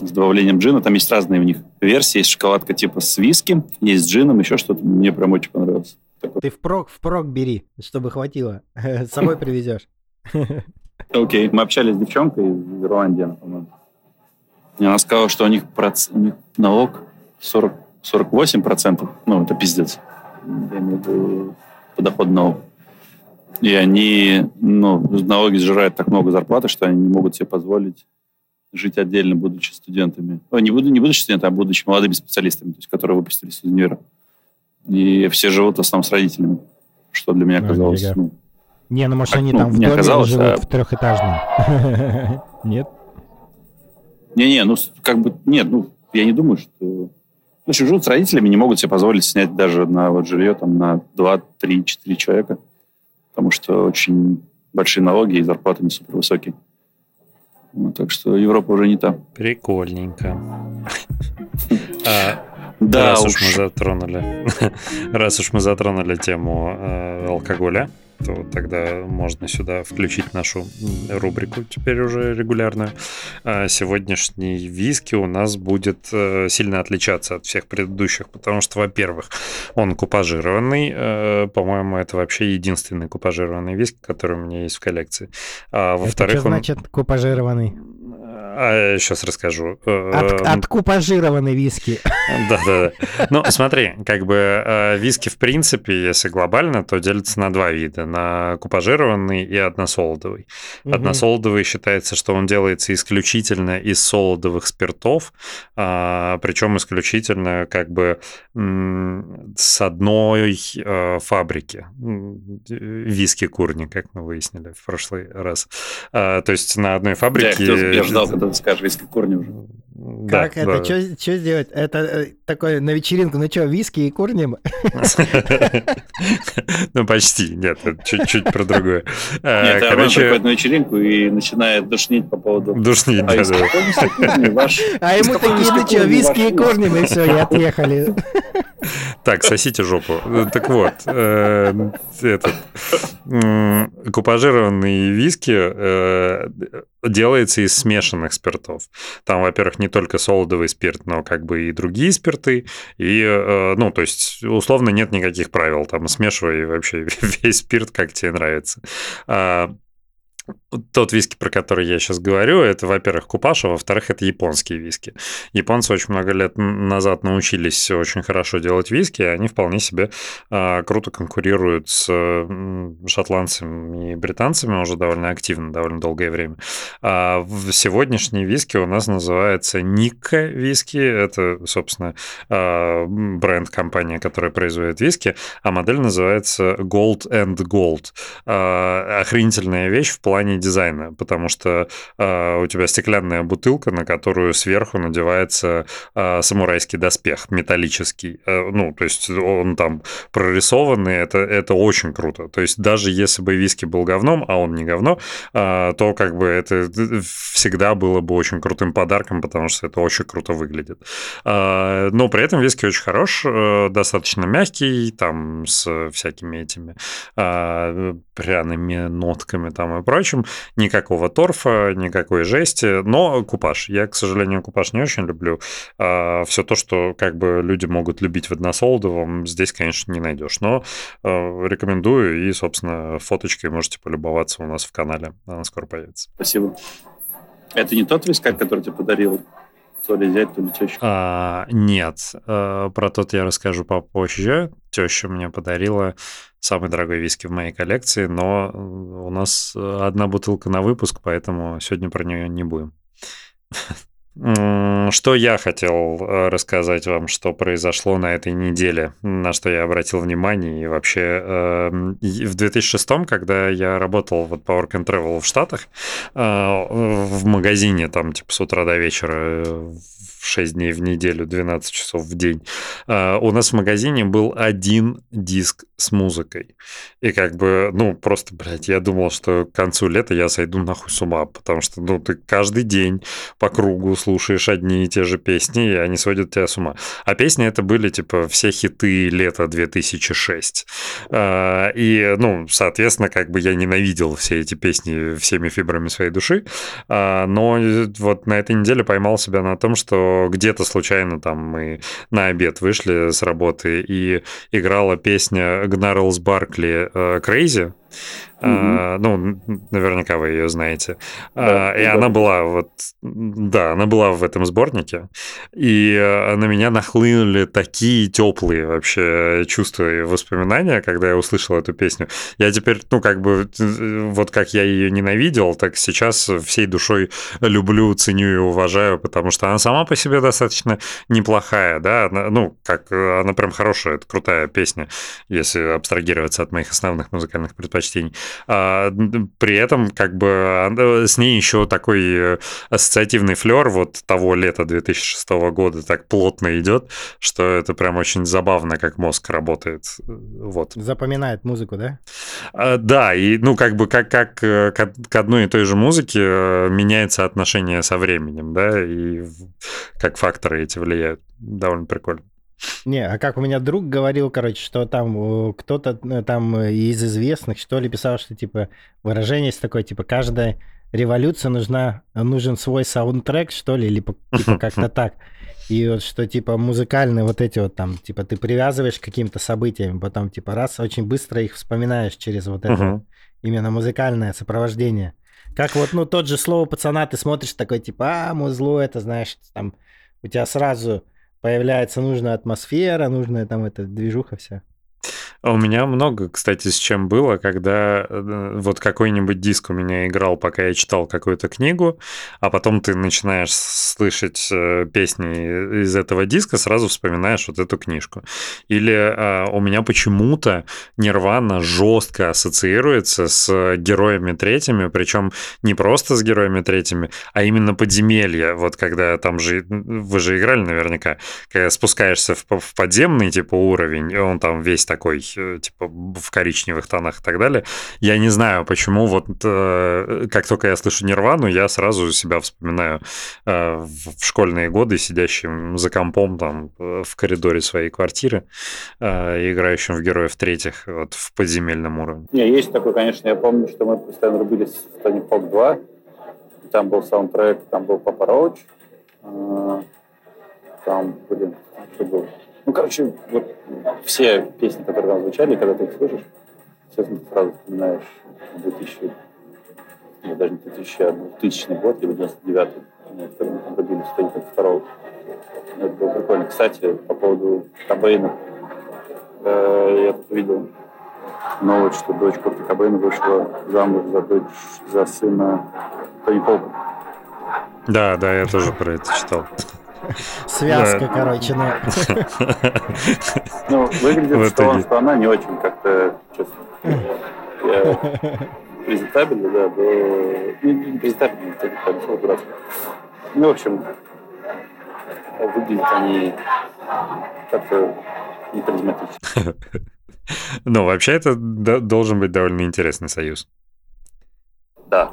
[SPEAKER 2] с добавлением джина. Там есть разные у них версии. Есть шоколадка типа с виски, есть с джином, еще что-то. Мне прям очень понравилось.
[SPEAKER 1] Ты впрок, впрок бери, чтобы хватило. С собой привезешь.
[SPEAKER 2] Окей. Мы общались с девчонкой из Руанди, по-моему. И она сказала, что у них, проц... у них налог 40, 48%. Ну, это пиздец. Я имею в виду подоходный налог. И они, ну, налоги сжирают так много зарплаты, что они не могут себе позволить жить отдельно, будучи студентами. О, не, буду, не будучи студентами, а будучи молодыми специалистами, то есть, которые выпустились из универа. И все живут в основном с родителями, что для меня казалось... Ну,
[SPEAKER 1] не, ну может как, они ну, там в доме живут а... в трехэтажном. Нет?
[SPEAKER 2] Не-не, ну как бы, нет, ну я не думаю, что... Общем, живут с родителями, не могут себе позволить снять даже на вот жилье там на 2, 3, 4 человека, потому что очень большие налоги и зарплаты не супер высокие. Ну, так что Европа уже не та.
[SPEAKER 3] Прикольненько. А, да, раз уж мы затронули, раз уж мы затронули тему э, алкоголя, то тогда можно сюда включить нашу рубрику теперь уже регулярную. А сегодняшний виски у нас будет э, сильно отличаться от всех предыдущих, потому что, во-первых, он купажированный. Э, по-моему, это вообще единственный купажированный виски, который у меня есть в коллекции. А,
[SPEAKER 1] во-вторых, что он... значит купажированный?
[SPEAKER 3] А, сейчас расскажу.
[SPEAKER 1] Э, от, от купажированной виски.
[SPEAKER 3] Да-да-да. Ну, смотри, как бы э, виски, в принципе, если глобально, то делится на два вида. На купажированный и односолодовый. Односолодовый считается, что он делается исключительно из солодовых спиртов, а, причем исключительно как бы с одной э, фабрики. Виски Курни, как мы выяснили в прошлый раз. А, то есть на одной фабрике...
[SPEAKER 2] Я ждал, ты скажешь виски корни уже.
[SPEAKER 1] Как да, это? Да. Что сделать? Это э, такое на вечеринку, ну что, виски и курнем?
[SPEAKER 3] Ну, почти. Нет, чуть-чуть про другое.
[SPEAKER 2] Нет, Короче... приходит на вечеринку и начинает душнить по поводу...
[SPEAKER 3] Душнить, а да,
[SPEAKER 1] да. А ему такие, ну что, виски и курнем, и все, и отъехали.
[SPEAKER 3] Так, сосите жопу. Так вот, э, этот купажированный виски делается из смешанных спиртов. Там, во-первых, не только солодовый спирт, но как бы и другие спирты. И, э, ну, то есть, условно, нет никаких правил. Там смешивай вообще весь спирт, как тебе нравится. Тот виски, про который я сейчас говорю, это, во-первых, купаж, а во-вторых, это японские виски. Японцы очень много лет назад научились очень хорошо делать виски, и они вполне себе э, круто конкурируют с э, шотландцами и британцами уже довольно активно, довольно долгое время. А в сегодняшний виски у нас называется Никка виски. Это, собственно, э, бренд компания, которая производит виски, а модель называется Gold and Gold. Э, охренительная вещь в плане плане дизайна, потому что э, у тебя стеклянная бутылка, на которую сверху надевается э, самурайский доспех металлический. Э, ну, то есть он там прорисованный, это, это очень круто. То есть даже если бы виски был говном, а он не говно, э, то как бы это всегда было бы очень крутым подарком, потому что это очень круто выглядит. Э, но при этом виски очень хорош, э, достаточно мягкий, там с всякими этими э, пряными нотками там и прочим. Никакого торфа, никакой жести, но купаж. Я, к сожалению, купаж не очень люблю. А, все то, что как бы люди могут любить в односолодовом, здесь, конечно, не найдешь. Но а, рекомендую, и, собственно, фоточкой можете полюбоваться у нас в канале. Она скоро появится.
[SPEAKER 2] Спасибо. Это не тот вискарь, который тебе подарил то ли зять, то ли теща?
[SPEAKER 3] А, нет, а, про тот я расскажу попозже. Теща мне подарила самый дорогой виски в моей коллекции, но у нас одна бутылка на выпуск, поэтому сегодня про нее не будем. Что я хотел э, рассказать вам, что произошло на этой неделе, на что я обратил внимание. И вообще, эм, в 2006, когда я работал вот Work and Travel в Штатах, э, в магазине там типа с утра до вечера 6 дней в неделю, 12 часов в день, а, у нас в магазине был один диск с музыкой. И как бы, ну, просто, блядь, я думал, что к концу лета я сойду нахуй с ума, потому что, ну, ты каждый день по кругу слушаешь одни и те же песни, и они сводят тебя с ума. А песни это были, типа, все хиты лета 2006. А, и, ну, соответственно, как бы я ненавидел все эти песни всеми фибрами своей души, а, но вот на этой неделе поймал себя на том, что где-то случайно там мы на обед вышли с работы и играла песня Гнарлс Баркли А, ну, наверняка вы ее знаете. Да, а, и она была вот, да, она была в этом сборнике. И а, на меня нахлынули такие теплые вообще чувства и воспоминания, когда я услышал эту песню. Я теперь, ну, как бы, вот как я ее ненавидел, так сейчас всей душой люблю, ценю и уважаю, потому что она сама по себе достаточно неплохая, да, она, ну, как она прям хорошая, это крутая песня, если абстрагироваться от моих основных музыкальных предпочтений. А, при этом как бы с ней еще такой э, ассоциативный флер вот того лета 2006 года так плотно идет, что это прям очень забавно, как мозг работает. Вот.
[SPEAKER 1] Запоминает музыку, да?
[SPEAKER 3] А, да, и ну как бы как, как э, к одной и той же музыке э, меняется отношение со временем, да, и как факторы эти влияют. Довольно прикольно.
[SPEAKER 1] Не, а как у меня друг говорил, короче, что там кто-то э, там из известных, что ли, писал, что, типа, выражение есть такое, типа, каждая революция нужна, нужен свой саундтрек, что ли, или типа как-то так. И вот что, типа, музыкальные вот эти вот там, типа, ты привязываешь к каким-то событиям, потом, типа, раз, очень быстро их вспоминаешь через вот это uh-huh. именно музыкальное сопровождение. Как вот, ну, тот же слово пацана, ты смотришь такой, типа, а, музло, это, знаешь, там, у тебя сразу появляется нужная атмосфера, нужная там эта движуха вся.
[SPEAKER 3] А у меня много, кстати, с чем было, когда э, вот какой-нибудь диск у меня играл, пока я читал какую-то книгу, а потом ты начинаешь слышать э, песни из этого диска, сразу вспоминаешь вот эту книжку. Или а, у меня почему-то Нирвана жестко ассоциируется с героями третьими, причем не просто с героями третьими, а именно подземелья. Вот когда там же, вы же играли наверняка, когда спускаешься в, в подземный типа уровень, он там весь такой Э, типа в коричневых тонах и так далее. Я не знаю, почему вот э, как только я слышу Нирвану, я сразу себя вспоминаю э, в школьные годы, сидящим за компом там в коридоре своей квартиры, играющим в героев третьих вот в подземельном уровне.
[SPEAKER 2] Не, есть такой, конечно, я помню, что мы постоянно рубились в Tony Hawk 2, там был саундтрек, там был Папа Роуч, там, блин, что было? Ну, короче, вот все песни, которые там звучали, когда ты их слышишь, естественно, ты сразу вспоминаешь 2000, или даже не 2000, а 2000 год или 99 когда мы там родились, что как второго. Это было прикольно. Кстати, по поводу Кобейна, э, я тут видел новость, что дочь Курта Кобейна вышла замуж за дочь, за сына Тони.
[SPEAKER 3] Да, да, я тоже про это читал.
[SPEAKER 1] Связка, короче, ну.
[SPEAKER 2] Ну, выглядит, что он, что она не очень как-то, честно. презентабельны, да, до... Ну, не презентабельны, это прям дурацкий. Ну, в общем, выглядят они как-то не харизматично.
[SPEAKER 3] Ну, вообще это должен быть довольно интересный союз.
[SPEAKER 2] Да,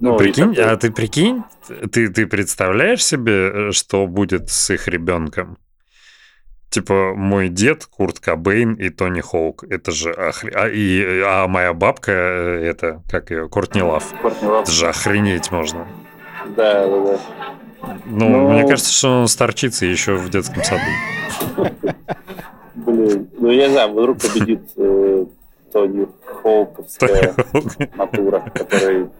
[SPEAKER 2] да.
[SPEAKER 3] Ну, прикинь, такой... а ты прикинь, ты, ты представляешь себе, что будет с их ребенком? Типа, мой дед Курт Кобейн и Тони Хоук. Это же охр... а, и, а моя бабка, э, это, как ее, Кортни Лав.
[SPEAKER 2] Кортни Лав.
[SPEAKER 3] Это же охренеть можно.
[SPEAKER 2] Да, да, да.
[SPEAKER 3] Ну, Но... мне кажется, что он старчится еще в детском саду.
[SPEAKER 2] Блин, ну я не знаю, вдруг победит э, Тони Хоуковская натура, которая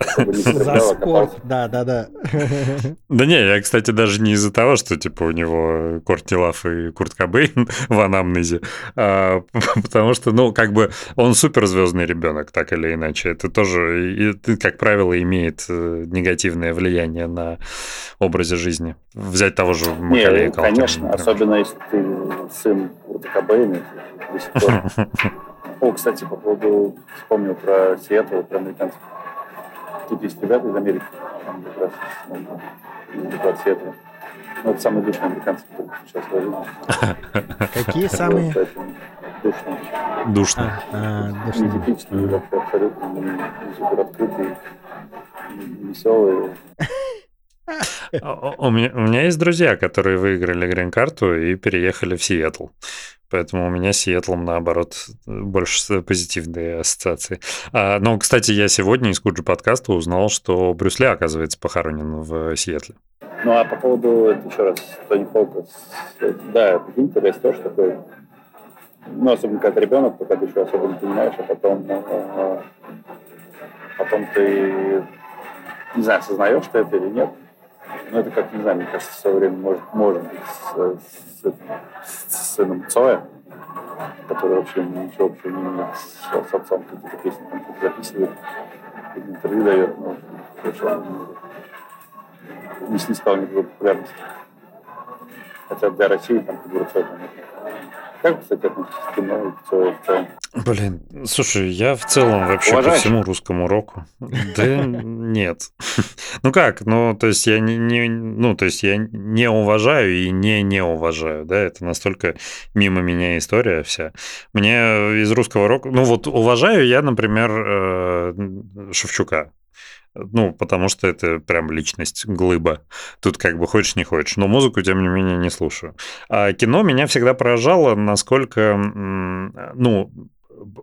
[SPEAKER 1] За спорт, да, да, да.
[SPEAKER 3] Да не, я, кстати, даже не из-за того, что, типа, у него Кортни Лав и Курт Кобейн в анамнезе, а, потому что, ну, как бы он суперзвездный ребенок, так или иначе. Это тоже, как правило, имеет э, негативное влияние на образе жизни. Взять того же Макалея
[SPEAKER 2] Конечно, особенно если ты сын Кобейна, до сих пор О, кстати, по поводу, вспомнил про Сиэтл, про американцев. Тут есть ребята из Америки, там как раз ну, из Сиэтла. Ну, это самые душные американцы, которые сейчас в жизни.
[SPEAKER 1] Какие самые?
[SPEAKER 2] Душные.
[SPEAKER 3] Душные.
[SPEAKER 1] А, душные.
[SPEAKER 2] Нетипичные, вообще абсолютно не супер открытые, веселые.
[SPEAKER 3] У меня, у меня есть друзья, которые выиграли грин-карту и переехали в Сиэтл. Поэтому у меня с Сиэтлом, наоборот, больше позитивные ассоциации. А, но, кстати, я сегодня из Куджи подкаста узнал, что Брюс Ли, оказывается, похоронен в Сиэтле.
[SPEAKER 2] Ну, а по поводу, еще раз, Тони Фолкас, да, есть тоже такой, ну, особенно ты ребенок, когда ты еще особо не понимаешь, а потом, а, потом ты, не знаю, осознаешь ты это или нет, ну, это как, не знаю, мне кажется, в свое время может, может быть с, с, с сыном Цоя, который вообще ничего общего не имеет с, с отцом, какие-то песни там записывает, интервью дает, но хорошо, не снискал никакой популярности. Хотя для России там фигура Цоя, как, кстати, относитесь к кино в целом?
[SPEAKER 3] Блин, слушай, я в целом вообще Уважаешь? по всему русскому року. Да нет. Ну как, ну то есть я не, не, ну то есть я не уважаю и не не уважаю, да, это настолько мимо меня история вся. Мне из русского рока, ну вот уважаю я, например, э, Шевчука, ну, потому что это прям личность, глыба. Тут как бы хочешь, не хочешь. Но музыку, тем не менее, не слушаю. А кино меня всегда поражало, насколько, ну,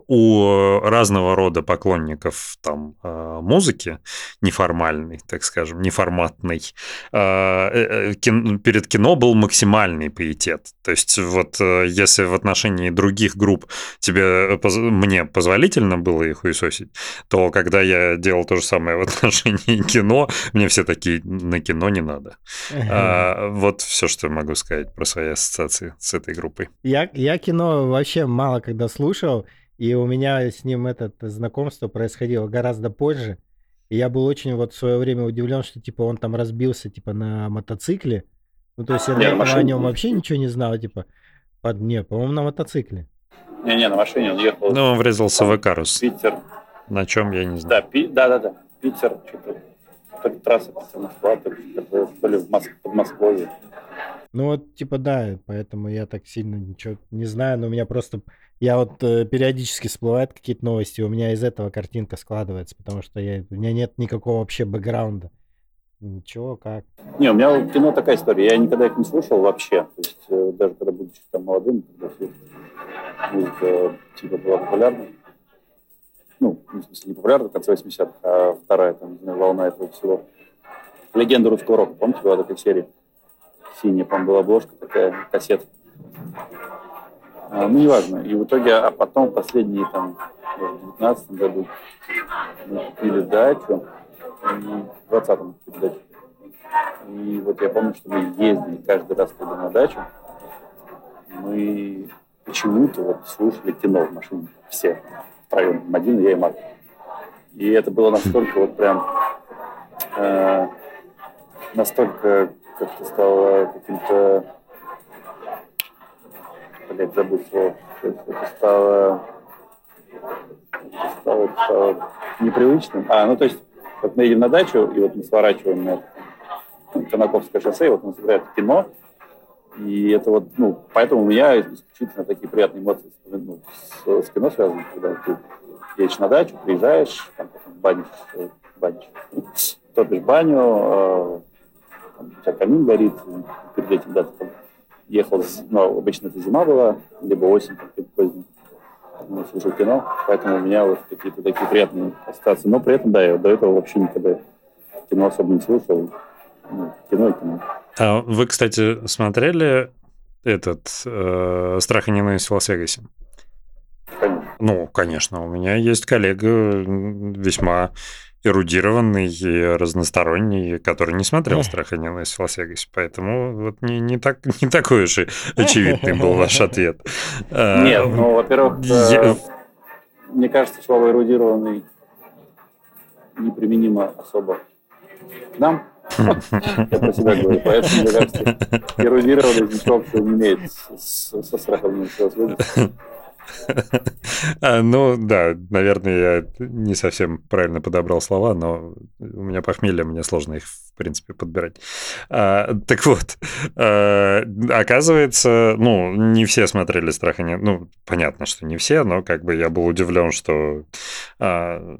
[SPEAKER 3] у разного рода поклонников там а, музыки, неформальной, так скажем, неформатной, э, э, перед кино был максимальный пиетет. То есть вот э, если в отношении других групп тебе, мне позволительно было их хуесосить, то когда я делал то же самое в отношении кино, мне все такие, на кино не надо. А, вот все, что я могу сказать про свои ассоциации с этой группой.
[SPEAKER 1] Я, я кино вообще мало когда слушал, и у меня с ним это знакомство происходило гораздо позже. И я был очень вот в свое время удивлен, что типа он там разбился типа на мотоцикле. Ну, то есть я не, о нем вообще ничего не знал, типа. Под... Не, по-моему, на мотоцикле.
[SPEAKER 2] Не-не, на машине он ехал.
[SPEAKER 3] Ну, он врезался в Экарус.
[SPEAKER 2] Питер.
[SPEAKER 3] На чем, я не знаю.
[SPEAKER 2] Да, пи... да, да, да. Питер, что-то, то ли трасса Москва, то ли, то ли в Моск... под Москвой.
[SPEAKER 1] Ну вот, типа, да, поэтому я так сильно ничего не знаю, но у меня просто я вот э, периодически всплывают какие-то новости, у меня из этого картинка складывается, потому что я, у меня нет никакого вообще бэкграунда. Ничего, как.
[SPEAKER 2] Не, у меня в кино такая история. Я никогда их не слушал вообще. То есть э, даже когда будучи там молодым, когда все музыка типа была популярна. Ну, в смысле, не популярна в конце 80-х, а вторая там, не знаю, волна этого всего. Легенда русского рока. Помните, была такая серия? Синяя, по была обложка такая, кассета. А, ну, неважно. И в итоге, а потом последние, там, в 19 году мы купили дачу, в 20-м купили дачу. И вот я помню, что мы ездили каждый раз, когда на дачу, мы почему-то вот слушали кино в машине. Все втроем. Один, я и Марк. И это было настолько вот прям... Э, настолько как-то стало каким-то блядь, забыл слово. Это стало стало, стало непривычным. А, ну то есть, вот мы едем на дачу, и вот мы сворачиваем на Конаковское шоссе, и вот нас играет кино, и это вот, ну, поэтому у меня исключительно такие приятные эмоции ну, с, с кино связаны, когда ты едешь на дачу, приезжаешь, там, потом банишь, банишь, топишь баню, э, там, у тебя камин горит, перед этим, да, ты ехал, ну, обычно это зима была, либо осень, как поздний, ну, слушал кино, поэтому у меня вот какие-то такие приятные ассоциации. Но при этом, да, я до этого вообще никогда кино особо не слушал. Ну, кино и кино.
[SPEAKER 3] А вы, кстати, смотрели этот э, «Страх и ненависть в Лас-Вегасе»?
[SPEAKER 2] Конечно.
[SPEAKER 3] Ну, конечно. У меня есть коллега весьма эрудированный и разносторонний, который не смотрел «Страх и ненависть в Лас-Вегасе». Поэтому вот не, не, так, не такой уж и очевидный был ваш ответ.
[SPEAKER 2] А, Нет, ну, во-первых, э, мне кажется, слово «эрудированный» неприменимо особо к нам. Я про себя говорю. Поэтому, мне кажется, эрудированный ничего не имеет со страхом
[SPEAKER 3] А, ну, да, наверное, я не совсем правильно подобрал слова, но у меня похмелье, мне сложно их, в принципе, подбирать. А, так вот, а, оказывается, ну, не все смотрели «Страх и не...» Ну, понятно, что не все, но как бы я был удивлен, что... А,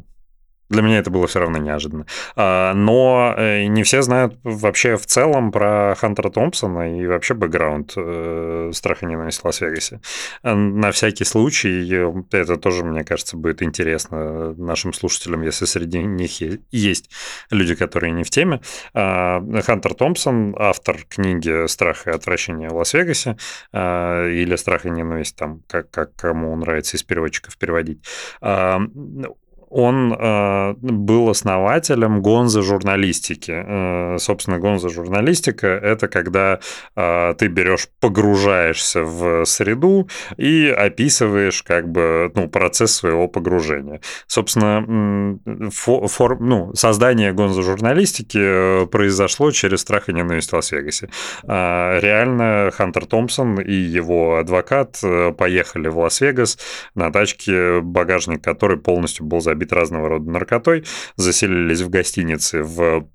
[SPEAKER 3] для меня это было все равно неожиданно. А, но э, не все знают вообще в целом про Хантера Томпсона и вообще бэкграунд э, страха ненависти в Лас-Вегасе. На всякий случай, это тоже, мне кажется, будет интересно нашим слушателям, если среди них есть люди, которые не в теме. А, Хантер Томпсон, автор книги «Страх и отвращение в Лас-Вегасе» а, или «Страх и ненависть», там, как, как кому нравится из переводчиков переводить он э, был основателем гонзо-журналистики. Э, собственно, гонзо-журналистика это когда э, ты берешь, погружаешься в среду и описываешь как бы ну, процесс своего погружения. Собственно, фор, ну, создание гонзо-журналистики э, произошло через страх и ненависть в Лас-Вегасе. Э, реально Хантер Томпсон и его адвокат э, поехали в Лас-Вегас на тачке, багажник которой полностью был забит разного рода наркотой, заселились в гостинице в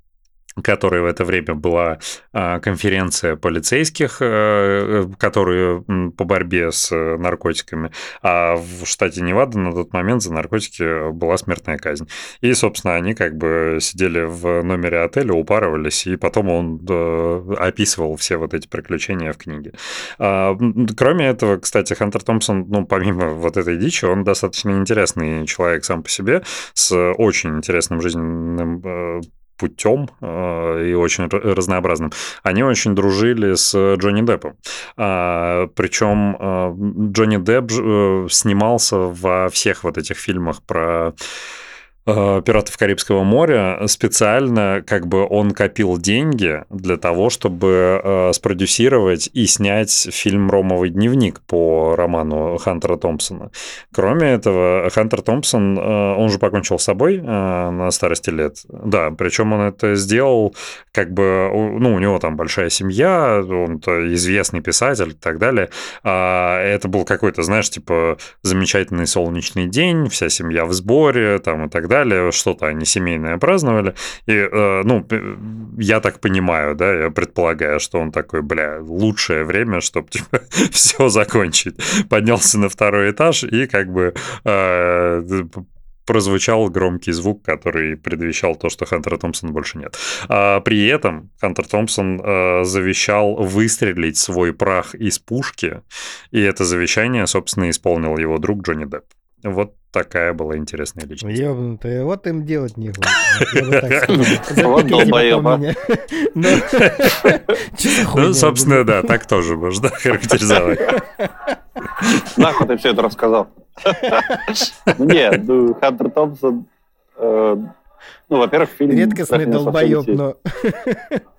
[SPEAKER 3] которой в это время была а, конференция полицейских, э, которые по борьбе с наркотиками, а в штате Невада на тот момент за наркотики была смертная казнь. И, собственно, они как бы сидели в номере отеля, упарывались, и потом он э, описывал все вот эти приключения в книге. А, кроме этого, кстати, Хантер Томпсон, ну, помимо вот этой дичи, он достаточно интересный человек сам по себе, с очень интересным жизненным э, путем э, и очень разнообразным, они очень дружили с Джонни Деппом. А, причем э, Джонни Депп э, снимался во всех вот этих фильмах про «Пиратов Карибского моря» специально как бы он копил деньги для того, чтобы э, спродюсировать и снять фильм «Ромовый дневник» по роману Хантера Томпсона. Кроме этого, Хантер Томпсон, э, он же покончил с собой э, на старости лет. Да, причем он это сделал как бы, ну, у него там большая семья, он известный писатель и так далее. А это был какой-то, знаешь, типа замечательный солнечный день, вся семья в сборе там и так далее что-то они семейное праздновали. И, э, ну, я так понимаю, да, я предполагаю, что он такой, бля, лучшее время, чтобы типа, все закончить. Поднялся на второй этаж и как бы э, прозвучал громкий звук, который предвещал то, что Хантера Томпсона больше нет. А при этом Хантер Томпсон э, завещал выстрелить свой прах из пушки, и это завещание, собственно, исполнил его друг Джонни Депп. Вот такая была интересная личность.
[SPEAKER 1] Ёбнутая, вот им делать не
[SPEAKER 2] Вот долбоеба.
[SPEAKER 3] Ну, собственно, да, так тоже можно характеризовать.
[SPEAKER 2] Нахуй ты все это рассказал. Нет, ну, Хантер Томпсон, э, ну, во-первых, фильм...
[SPEAKER 1] Редкостный долбоеб, но...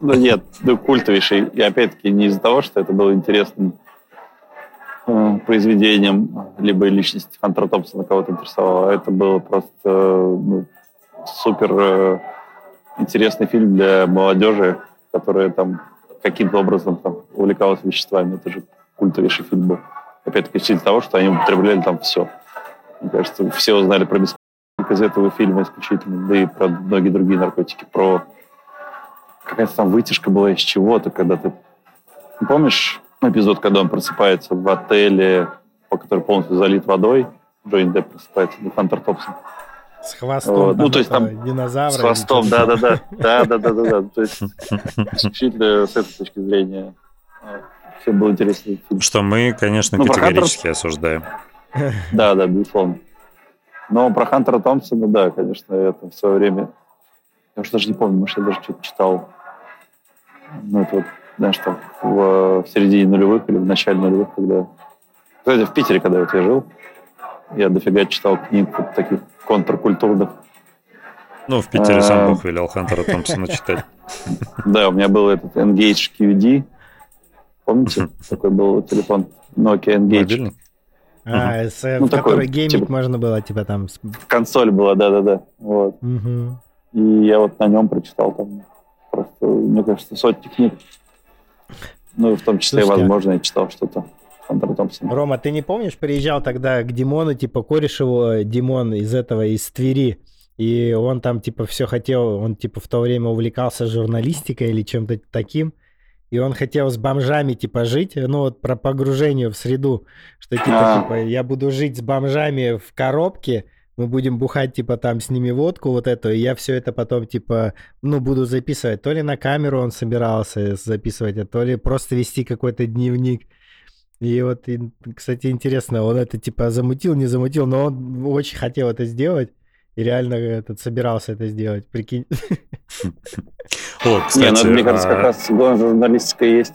[SPEAKER 2] Ну, нет, ну, культовейший. И опять-таки не из-за того, что это было интересным Э, произведением, либо личность Хантера Томпсона кого-то интересовала. Это было просто ну, супер э, интересный фильм для молодежи, которая там каким-то образом там увлекалась веществами. Это же культовейший фильм был. Опять-таки, в силе того, что они употребляли там все. Мне кажется, все узнали про только из этого фильма исключительно, да и про многие другие наркотики, про какая-то там вытяжка была из чего-то, когда ты... Помнишь эпизод, когда он просыпается в отеле, по который полностью залит водой? Джонни Депп просыпается, да, Хантер Топсон.
[SPEAKER 1] С хвостом. Вот.
[SPEAKER 2] Ну, то есть там
[SPEAKER 1] динозавра.
[SPEAKER 2] С хвостом, да, да, да. Да, да, да, да, да. То есть исключительно с этой точки зрения все было интересно.
[SPEAKER 3] Что мы, конечно, ну, категорически Хантер... осуждаем.
[SPEAKER 2] Да, да, безусловно. Но про Хантера Томпсона, да, конечно, это в свое время... Я уже даже не помню, может, я даже что-то читал. Ну, это вот, знаешь, там в, в середине нулевых или в начале нулевых, когда... Кстати, в Питере, когда вот я жил, я дофига читал книг вот таких контркультурных.
[SPEAKER 3] Ну, в Питере сам Бог велел Хантера Томпсона читать.
[SPEAKER 2] Да, у меня был этот Engage QD. Помните? Такой был телефон Nokia Engage.
[SPEAKER 1] А, ну, в который геймить типа можно было, типа там...
[SPEAKER 2] Консоль была, да-да-да. Вот. И я вот на нем прочитал там просто, мне кажется, сотни книг. Ну, в том числе, Слушайте, возможно, я читал что-то. Томпсона.
[SPEAKER 1] Рома, ты не помнишь, приезжал тогда к Димону, типа, Корешеву, Димон из этого, из Твери, и он там, типа, все хотел, он, типа, в то время увлекался журналистикой или чем-то таким, и он хотел с бомжами, типа, жить, ну, вот про погружение в среду, что, типа, а. типа, я буду жить с бомжами в коробке, мы будем бухать, типа, там с ними водку вот эту, и я все это потом, типа, ну, буду записывать. То ли на камеру он собирался записывать, а то ли просто вести какой-то дневник. И вот, кстати, интересно, он это, типа, замутил, не замутил, но он очень хотел это сделать. И реально этот собирался это сделать, прикинь.
[SPEAKER 2] О, кстати, не, ну, мне кажется, как а раз журналистика есть.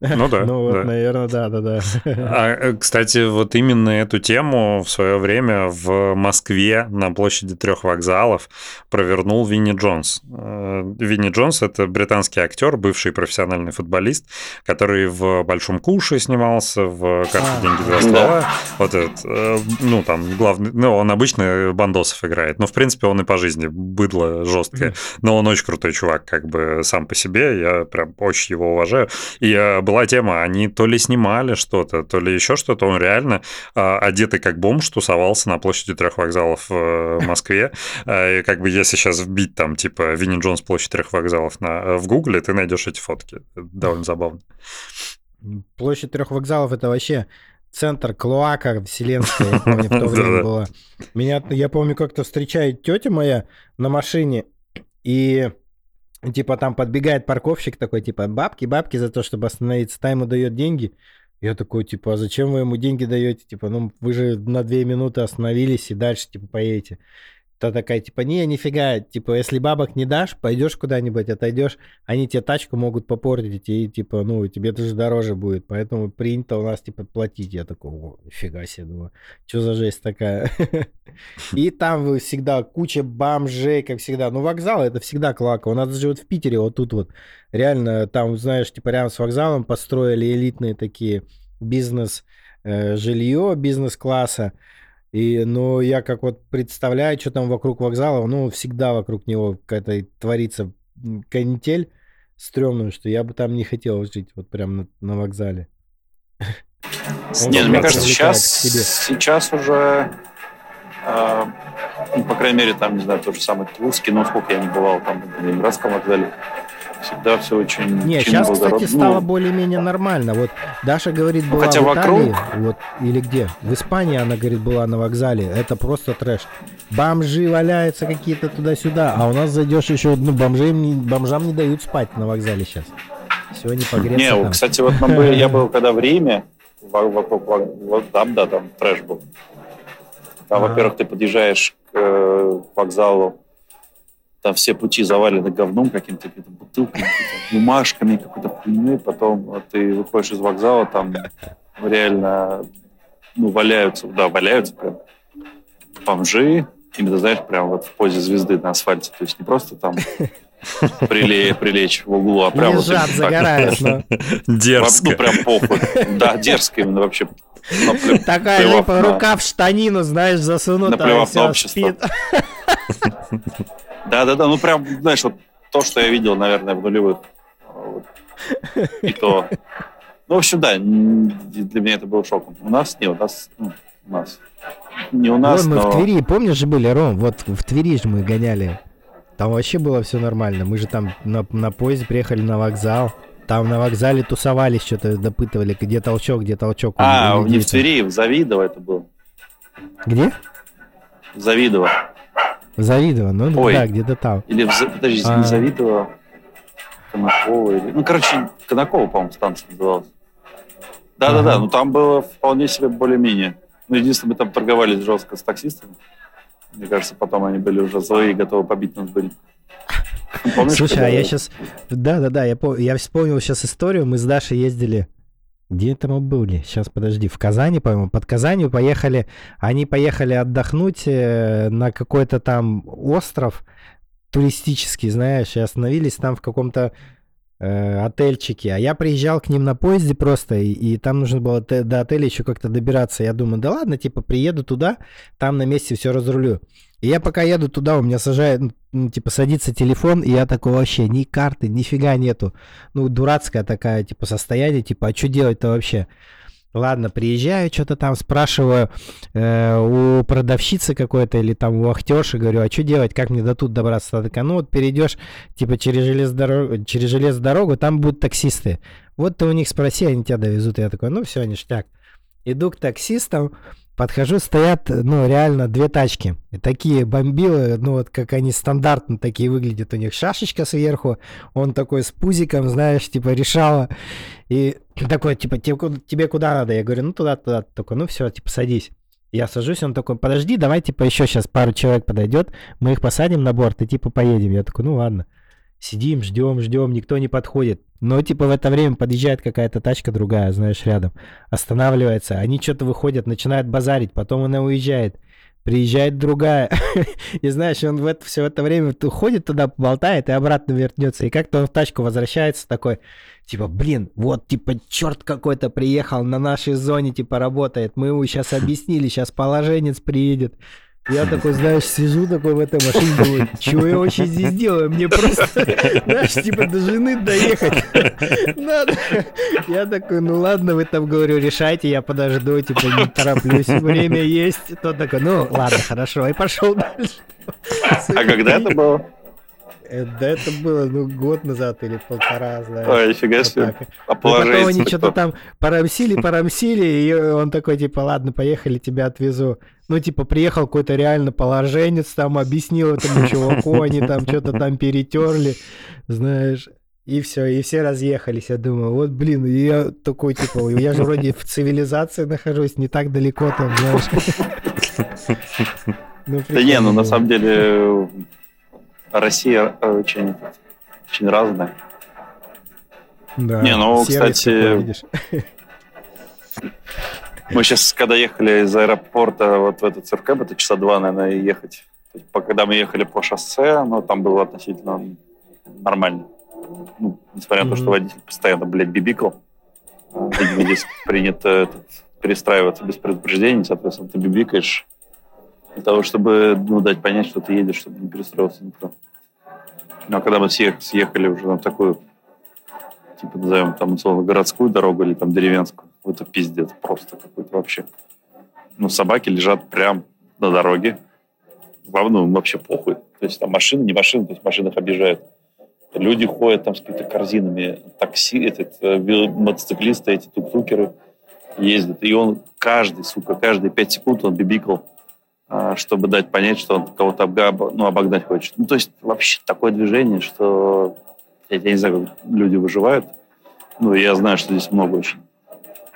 [SPEAKER 3] Ну да.
[SPEAKER 1] Ну вот, да. наверное, да, да, да.
[SPEAKER 3] А, э, кстати, вот именно эту тему в свое время в Москве на площади трех вокзалов провернул Винни Джонс. Э, Винни Джонс — это британский актер, бывший профессиональный футболист, который в «Большом куше» снимался, в «Карте, а, деньги, два ствола». Вот этот, э, ну, там, главный... Ну, он обычно бандосов играет, но, в принципе, он и по жизни быдло жесткое. Но он очень крутой чувак, как бы сам по себе. Я прям очень его уважаю. И я была тема, они то ли снимали что-то, то ли еще что-то, он реально э, одетый как бомж тусовался на площади трех вокзалов в Москве. Э, и как бы если сейчас вбить там типа Винни Джонс площадь трех вокзалов на, в Гугле, ты найдешь эти фотки. Это довольно забавно.
[SPEAKER 1] Площадь трех вокзалов это вообще центр клоака вселенская, я помню, в то время была. Меня, я помню, как-то встречает тетя моя на машине, и Типа там подбегает парковщик такой, типа, бабки, бабки за то, чтобы остановиться. Та ему дает деньги. Я такой, типа, а зачем вы ему деньги даете? Типа, ну, вы же на две минуты остановились и дальше, типа, поедете. Та такая, типа, не, нифига, типа, если бабок не дашь, пойдешь куда-нибудь, отойдешь, они тебе тачку могут попортить, и, типа, ну, тебе тоже дороже будет, поэтому принято у нас, типа, платить. Я такой, о, нифига себе, думаю, что за жесть такая? И там всегда куча бомжей, как всегда. Ну, вокзал это всегда клака. У нас же вот в Питере, вот тут вот, реально, там, знаешь, типа, рядом с вокзалом построили элитные такие бизнес, э, жилье бизнес-класса. И, ну, я как вот представляю, что там вокруг вокзала, ну, всегда вокруг него какая-то творится канитель стрёмную, что я бы там не хотел жить, вот прям на, на вокзале.
[SPEAKER 2] Нет, мне кажется, сейчас, сейчас уже, э, ну, по крайней мере, там, не знаю, тот же самый Тульский, но сколько я не бывал там на Ленинградском вокзале, всегда все очень...
[SPEAKER 1] Не, сейчас, кстати, стало ну, более-менее нормально. Вот Даша говорит, была хотя в Италии, вокруг... вот, или где? В Испании она, говорит, была на вокзале. Это просто трэш. Бомжи валяются какие-то туда-сюда, а у нас зайдешь еще, ну, бомжам, бомжам не дают спать на вокзале сейчас. Не погреться
[SPEAKER 2] Не,
[SPEAKER 1] там.
[SPEAKER 2] кстати, вот мы, я был когда в Риме, вокруг, вот там, да, там трэш был. Там, во-первых, ты подъезжаешь к э, вокзалу, там все пути завалены говном каким-то, какими-то бутылками, какими бумажками, какой-то хуйней. Потом ты выходишь из вокзала, там реально ну, валяются, да, валяются прям бомжи, именно, знаешь, прям вот в позе звезды на асфальте. То есть не просто там прилечь, прилечь в углу, а прям
[SPEAKER 1] Лежат, вот... загорают, но...
[SPEAKER 3] Дерзко.
[SPEAKER 2] Ну, прям похуй. Да, дерзко именно вообще.
[SPEAKER 1] Такая липа, рука в штанину, знаешь, засунутая,
[SPEAKER 2] Наплевав на общество. Да-да-да, ну прям, знаешь, вот то, что я видел, наверное, в нулевых. Вот. И то... Ну, в общем, да, для меня это было шоком. У нас нет, у нас, ну, у нас не у нас,
[SPEAKER 1] Вон мы
[SPEAKER 2] но...
[SPEAKER 1] в Твери, помнишь же были, Ром? Вот в Твери же мы гоняли. Там вообще было все нормально. Мы же там на, на поезде приехали на вокзал. Там на вокзале тусовались, что-то допытывали, где толчок, где толчок.
[SPEAKER 2] А, не в Твери, в Завидово это было.
[SPEAKER 1] Где?
[SPEAKER 2] В Завидово.
[SPEAKER 1] В Завидово, ну Ой. да, где-то там.
[SPEAKER 2] Или в, подожди, а... не Завидово, Конаково или... Ну, короче, Конаково, по-моему, станция называлась. Да-да-да, ага. ну там было вполне себе более-менее. Ну, единственное, мы там торговались жестко с таксистами. Мне кажется, потом они были уже злые и готовы побить нас были.
[SPEAKER 1] Помнишь, Слушай, а я сейчас... Да-да-да, я, пом... я вспомнил сейчас историю. Мы с Дашей ездили... Где это мы были? Сейчас, подожди. В Казани, по-моему. Под Казанью поехали... Они поехали отдохнуть э, на какой-то там остров туристический, знаешь, и остановились там в каком-то э, отельчики, а я приезжал к ним на поезде просто, и, и там нужно было до отеля еще как-то добираться. Я думаю, да ладно, типа, приеду туда, там на месте все разрулю. И я пока еду туда, у меня сажает, ну, типа, садится телефон, и я такой вообще, ни карты, нифига нету. Ну, дурацкая такая, типа, состояние, типа, а что делать-то вообще? Ладно, приезжаю, что-то там спрашиваю э, у продавщицы какой-то или там у ахтерши, говорю, а что делать, как мне до тут добраться? Она такая, ну вот перейдешь типа через железную дорогу, через железную дорогу, там будут таксисты. Вот ты у них спроси, они тебя довезут. Я такой, ну все, ништяк. Иду к таксистам, Подхожу, стоят, ну, реально две тачки. И такие бомбилы, ну, вот как они стандартно такие выглядят. У них шашечка сверху, он такой с пузиком, знаешь, типа решала. И такой, типа, тебе, куда надо? Я говорю, ну, туда-туда. Такой, ну, все, типа, садись. Я сажусь, он такой, подожди, давай, типа, еще сейчас пару человек подойдет, мы их посадим на борт и, типа, поедем. Я такой, ну, ладно. Сидим, ждем, ждем, никто не подходит. Но типа в это время подъезжает какая-то тачка другая, знаешь, рядом. Останавливается, они что-то выходят, начинают базарить, потом она уезжает. Приезжает другая. и знаешь, он в это, все это время уходит туда, болтает и обратно вернется. И как-то он в тачку возвращается такой, типа, блин, вот, типа, черт какой-то приехал на нашей зоне, типа, работает. Мы ему сейчас объяснили, сейчас положенец приедет. Я такой, знаешь, сижу такой в этой машине, думаю, чего я вообще здесь делаю? Мне просто, знаешь, типа до жены доехать надо. Я такой, ну ладно, вы там, говорю, решайте, я подожду, типа не тороплюсь, время есть. Тот такой, ну ладно, хорошо, и пошел дальше.
[SPEAKER 2] А когда это было?
[SPEAKER 1] Э, да это было, ну, год назад или полтора, знаешь.
[SPEAKER 2] Ой, нифига вот себе. А
[SPEAKER 1] потом они что-то там порамсили, порамсили, и он такой, типа, ладно, поехали, тебя отвезу. Ну, типа, приехал какой-то реально положенец, там, объяснил этому чуваку, они там что-то там перетерли, знаешь. И все, и все разъехались. Я думаю, вот, блин, я такой, типа, я же вроде в цивилизации нахожусь, не так далеко там, знаешь.
[SPEAKER 2] Ну, да не, ну на самом деле Россия э, очень, очень разная.
[SPEAKER 1] Да,
[SPEAKER 2] не, ну, кстати, мы сейчас, когда ехали из аэропорта вот в этот Циркэб, это часа два, наверное, ехать. Когда мы ехали по шоссе, ну, там было относительно нормально. Ну, несмотря на mm-hmm. то, что водитель постоянно, блядь, бибикал. Видимо, здесь принято этот, перестраиваться без предупреждения, соответственно, ты бибикаешь для того, чтобы ну, дать понять, что ты едешь, чтобы не перестроился никто. Ну, а когда мы все съехали уже на такую, типа, назовем там, условно, городскую дорогу или там деревенскую, это пиздец просто какой-то вообще. Ну, собаки лежат прям на дороге. Вам, ну, вообще похуй. То есть там машины, не машины, то есть машины их объезжают. Люди ходят там с какими-то корзинами, такси, этот, э, мотоциклисты, эти тук-тукеры ездят. И он каждый, сука, каждые пять секунд он бибикал чтобы дать понять, что он кого-то обга... ну, обогнать хочет. Ну, то есть вообще такое движение, что я, я не знаю, как люди выживают. Ну, я знаю, что здесь много очень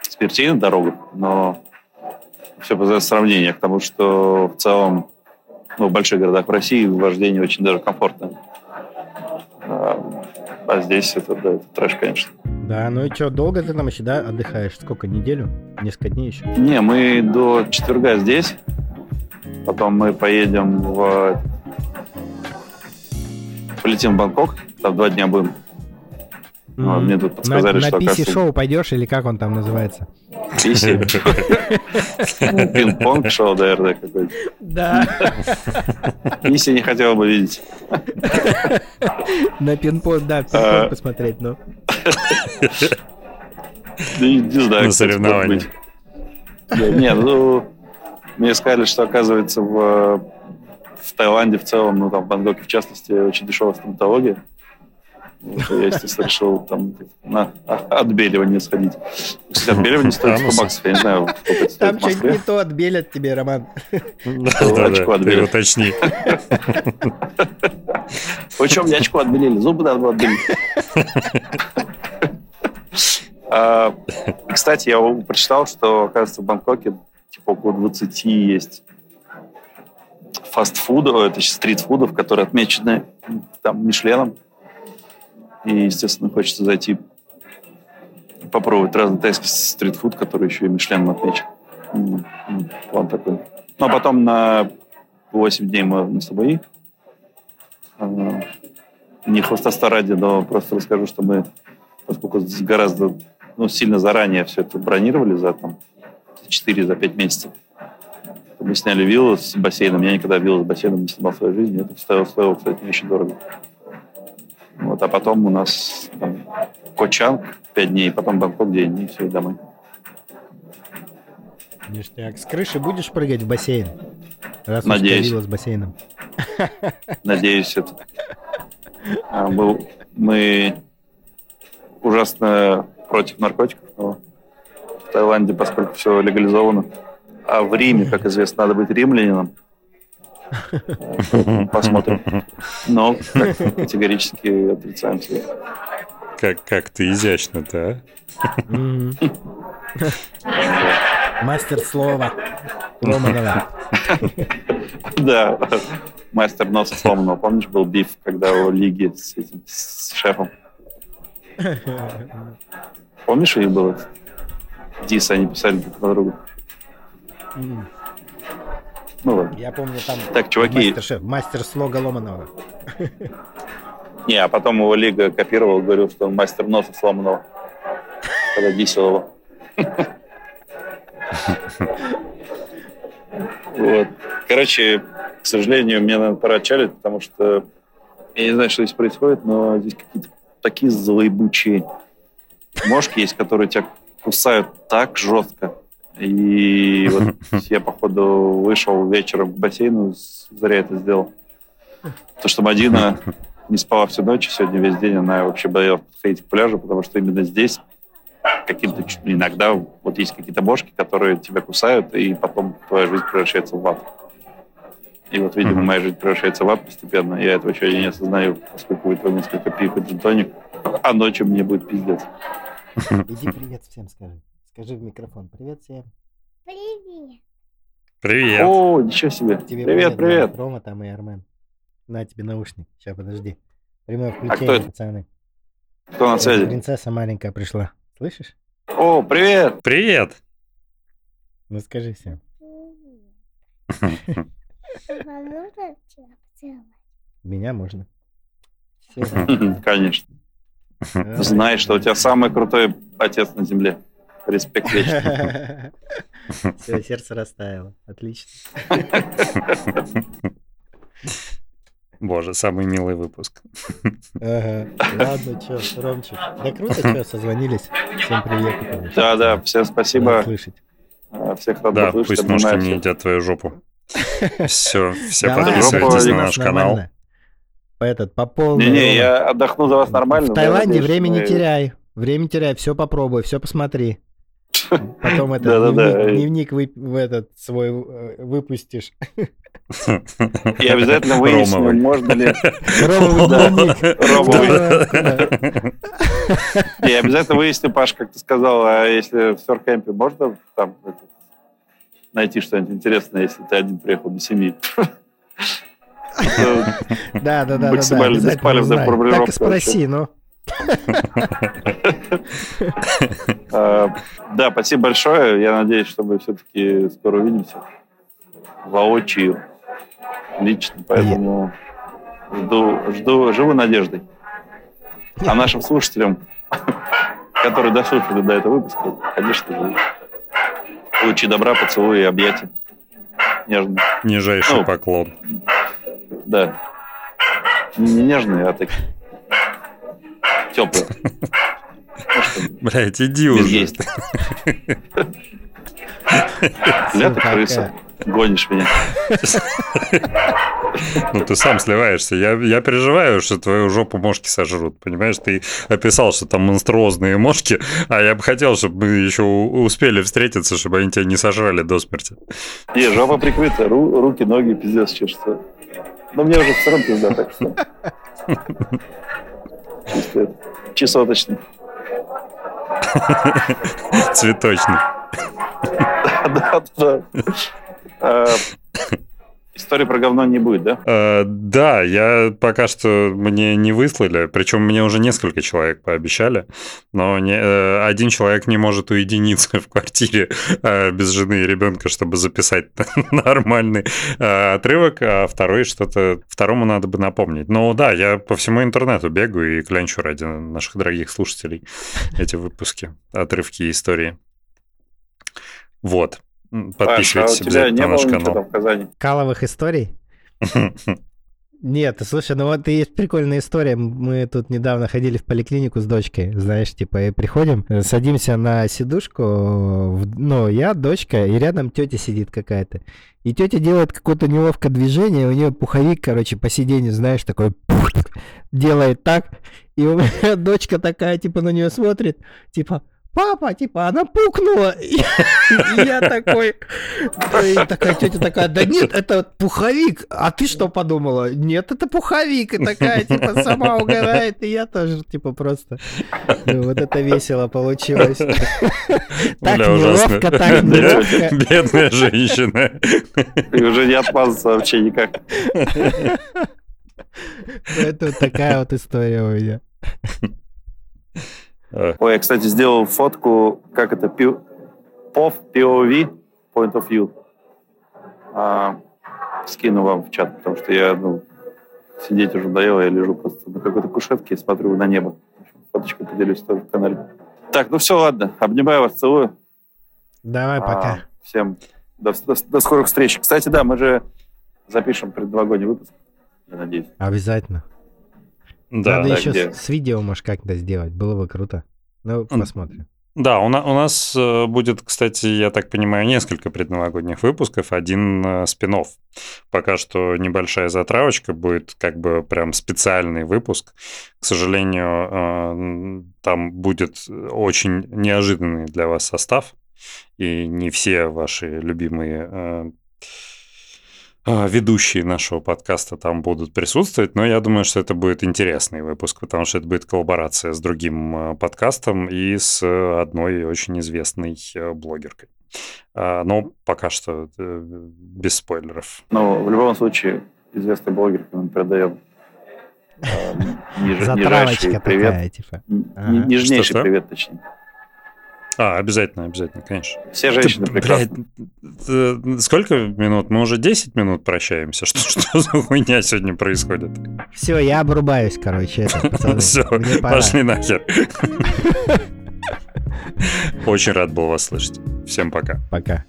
[SPEAKER 2] смертей на дорогах, но все по сравнению к тому, что в целом ну, в больших городах в России вождение очень даже комфортное. А, а здесь это, да, это трэш, конечно.
[SPEAKER 1] Да, ну и что, долго ты там еще, да, отдыхаешь? Сколько, неделю? Несколько дней еще?
[SPEAKER 2] Не, мы до четверга здесь. Потом мы поедем в... Полетим в Бангкок, там два дня будем. Mm-hmm. Мне тут подсказали,
[SPEAKER 1] на,
[SPEAKER 2] что...
[SPEAKER 1] На писи-шоу пойдешь или как он там называется?
[SPEAKER 2] Писи? Пинг-понг шоу, наверное, какой-то.
[SPEAKER 1] Да.
[SPEAKER 2] Писи не хотел бы видеть.
[SPEAKER 1] На пинг-понг, да, пинг-понг посмотреть, ну.
[SPEAKER 2] Не знаю,
[SPEAKER 3] На соревнования.
[SPEAKER 2] Не, ну... Мне сказали, что, оказывается, в, в Таиланде в целом, ну, там, в Бангкоке в частности, очень дешевая стоматология. Вот, я, естественно, решил там на отбеливание сходить. Кстати, отбеливание стоит 100 баксов, я не знаю, сколько это
[SPEAKER 1] стоит Там что-нибудь не то отбелят тебе, Роман.
[SPEAKER 3] Да, очко отбелят. Уточни.
[SPEAKER 2] Причем мне очко отбелили, зубы надо было отбелить. А, кстати, я прочитал, что, оказывается, в Бангкоке типа около 20 есть фастфудов, это стритфудов, которые отмечены там Мишленом. И, естественно, хочется зайти попробовать разный тайский стритфуд, который еще и Мишленом отмечен. План такой. Ну, а потом на 8 дней мы на Сабаи. А, не хвостовства ради, но просто расскажу, что мы, поскольку гораздо ну, сильно заранее все это бронировали за там 4 за 5 месяцев. Мы сняли виллу с бассейном. Я никогда виллу с бассейном не снимал в своей жизни. Это стоило, стоило кстати, не очень дорого. Вот, а потом у нас там, Кочанг 5 дней, потом Бангкок день, и все, и домой.
[SPEAKER 1] Ништяк. С крыши будешь прыгать в бассейн?
[SPEAKER 2] Раз Надеюсь.
[SPEAKER 1] с бассейном.
[SPEAKER 2] Надеюсь, это. А, мы, мы ужасно против наркотиков, но в Таиланде, поскольку все легализовано, а в Риме, как известно, надо быть римлянином, Посмотрим. Но категорически отрицаем все.
[SPEAKER 3] Как, как ты изящно-то,
[SPEAKER 1] а? Мастер слова. Ломанова.
[SPEAKER 2] Да, мастер носа сломанного. Помнишь, был биф, когда у Лиги с, этим, с шефом? Помнишь, у них было? Дис, они писали друг на друга.
[SPEAKER 1] Ну ладно. Я помню там
[SPEAKER 2] так, чуваки...
[SPEAKER 1] мастер-шеф, мастер слога Ломанова.
[SPEAKER 2] Не, а потом его Лига копировал, говорил, что он мастер носа сломанного, когда дисел его. Вот. Короче, к сожалению, мне надо пора отчалить, потому что я не знаю, что здесь происходит, но здесь какие-то такие злоебучие мошки есть, которые тебя кусают так жестко, и вот я, походу, вышел вечером к бассейну, зря это сделал. То, что Мадина не спала всю ночь, и сегодня весь день она вообще боялась подходить к пляжу, потому что именно здесь каким-то иногда вот есть какие-то бошки, которые тебя кусают, и потом твоя жизнь превращается в ад. И вот, видимо, моя жизнь превращается в ад постепенно. Я этого еще не осознаю, поскольку выпил несколько пив и джинтоник, а ночью мне будет пиздец.
[SPEAKER 1] Иди привет всем скажи. Скажи в микрофон. Привет всем.
[SPEAKER 4] Привет.
[SPEAKER 3] Привет.
[SPEAKER 2] О, ничего себе. Тебе привет, привет.
[SPEAKER 1] Рома там и Армен. На тебе наушник. Сейчас, подожди. Прямое включение, а кто это? пацаны.
[SPEAKER 2] Кто на связи?
[SPEAKER 1] Принцесса маленькая пришла. Слышишь?
[SPEAKER 2] О, привет.
[SPEAKER 3] Привет.
[SPEAKER 1] Ну скажи всем. Меня можно.
[SPEAKER 2] Конечно. Знаешь, что у тебя самый крутой отец на земле. Респект вечно.
[SPEAKER 1] Все, сердце растаяло. Отлично.
[SPEAKER 3] Боже, самый милый выпуск.
[SPEAKER 1] Ага. Ладно, что, Ромчик. Да круто, что, созвонились. Всем привет.
[SPEAKER 2] Да, да, всем спасибо.
[SPEAKER 1] слышать.
[SPEAKER 2] А, всех рад
[SPEAKER 3] Да, пусть ножки не едят твою жопу. Все, все подписывайтесь на наш канал.
[SPEAKER 1] По этот, по полной.
[SPEAKER 2] Не-не, я отдохну за вас нормально.
[SPEAKER 1] В Таиланде время не теряй. Время теряй, все попробуй, все посмотри. Потом это да, дневник, вы, в этот свой э, выпустишь.
[SPEAKER 2] И обязательно выясним, можно ли...
[SPEAKER 1] Ромовый
[SPEAKER 2] дневник. И обязательно выясним, Паш, как ты сказал, а если в Сёркэмпе можно там найти что-нибудь интересное, если ты один приехал без семьи?
[SPEAKER 1] Да, да, да.
[SPEAKER 2] Максимально беспалевная формулировка.
[SPEAKER 1] Так и спроси, ну.
[SPEAKER 2] А, да, спасибо большое. Я надеюсь, что мы все-таки скоро увидимся воочию, лично. Поэтому жду, жду, живу надеждой. А нашим слушателям, которые дослушали до этого выпуска, конечно же, лучи добра, поцелуи и объятия. Нежно.
[SPEAKER 3] Нижайший ну, поклон.
[SPEAKER 2] Да. Не нежные, а такие теплые.
[SPEAKER 3] Блять, иди уже.
[SPEAKER 2] Ты крыса. Гонишь меня.
[SPEAKER 3] Ну, ты сам сливаешься. Я, я переживаю, что твою жопу мошки сожрут. Понимаешь, ты описал, что там монструозные мошки, а я бы хотел, чтобы мы еще успели встретиться, чтобы они тебя не сожрали до смерти.
[SPEAKER 2] Не, жопа прикрыта, ру, руки, ноги, пиздец, чешется. Но мне уже все равно пизда, так что... Чисто.
[SPEAKER 3] Цветочный.
[SPEAKER 2] Да, да, да. Истории про говно не будет, да?
[SPEAKER 3] Uh, да, я пока что мне не выслали, причем мне уже несколько человек пообещали, но не, uh, один человек не может уединиться в квартире uh, без жены и ребенка, чтобы записать нормальный отрывок, а второй что-то второму надо бы напомнить. Но да, я по всему интернету бегаю и клянчу ради наших дорогих слушателей эти выпуски, отрывки истории. Вот. Подписывайтесь
[SPEAKER 2] Паш, а у тебя не
[SPEAKER 3] на наш
[SPEAKER 2] было
[SPEAKER 3] канал.
[SPEAKER 2] в Казани?
[SPEAKER 1] Каловых историй? Нет, слушай, ну вот есть прикольная история. Мы тут недавно ходили в поликлинику с дочкой, знаешь, типа, и приходим, садимся на сидушку, ну, я, дочка, и рядом тетя сидит какая-то. И тетя делает какое-то неловкое движение, у нее пуховик, короче, по сиденью, знаешь, такой делает так, и у меня дочка такая, типа, на нее смотрит, типа, папа, типа, она пукнула. И, я такой, и такая тетя такая, да нет, это пуховик. А ты что подумала? Нет, это пуховик. И такая, типа, сама угорает, и я тоже, типа, просто. Ну, вот это весело получилось. Так неловко, так неловко.
[SPEAKER 3] Бедная женщина.
[SPEAKER 2] И уже не отмазаться вообще никак.
[SPEAKER 1] Это такая вот история у меня.
[SPEAKER 2] Ой, я, кстати, сделал фотку, как это, POV, POV, Point of View. А, скину вам в чат, потому что я, ну, сидеть уже доело, я лежу просто на какой-то кушетке и смотрю на небо. Фоточку поделюсь тоже в канале. Так, ну все, ладно. Обнимаю вас, целую.
[SPEAKER 1] Давай,
[SPEAKER 2] А,
[SPEAKER 1] пока.
[SPEAKER 2] всем до, до, до скорых встреч. Кстати, да, мы же запишем предновогодний выпуск, я надеюсь.
[SPEAKER 1] Обязательно.
[SPEAKER 3] Да,
[SPEAKER 1] Надо
[SPEAKER 2] да,
[SPEAKER 1] еще
[SPEAKER 2] где?
[SPEAKER 1] с, видео, может, как-то сделать. Было бы круто. Ну, посмотрим.
[SPEAKER 3] Да, у, на- у нас э, будет, кстати, я так понимаю, несколько предновогодних выпусков, один э, спин Пока что небольшая затравочка будет, как бы прям специальный выпуск. К сожалению, э, там будет очень неожиданный для вас состав, и не все ваши любимые э, э, ведущие нашего подкаста там будут присутствовать, но я думаю, что это будет интересный выпуск, потому что это будет коллаборация с другим э, подкастом и с э, одной очень известной э, блогеркой. А, Но пока что без спойлеров.
[SPEAKER 2] Но в любом случае, известный блогер, мы передаем э, ниж-
[SPEAKER 1] Затравочка
[SPEAKER 2] нижайший привет.
[SPEAKER 1] такая, типа.
[SPEAKER 2] Н-
[SPEAKER 1] Ага.
[SPEAKER 2] Нежнейший
[SPEAKER 3] Что-что?
[SPEAKER 2] привет, точнее.
[SPEAKER 3] А, обязательно, обязательно, конечно.
[SPEAKER 2] Все женщины
[SPEAKER 3] Ты,
[SPEAKER 2] прекрасны.
[SPEAKER 3] блядь, э, сколько минут? Мы уже 10 минут прощаемся. Что, что за хуйня сегодня происходит?
[SPEAKER 1] Все, я обрубаюсь, короче, это.
[SPEAKER 3] Все, пошли нахер. Очень рад был вас слышать. Всем пока.
[SPEAKER 1] Пока.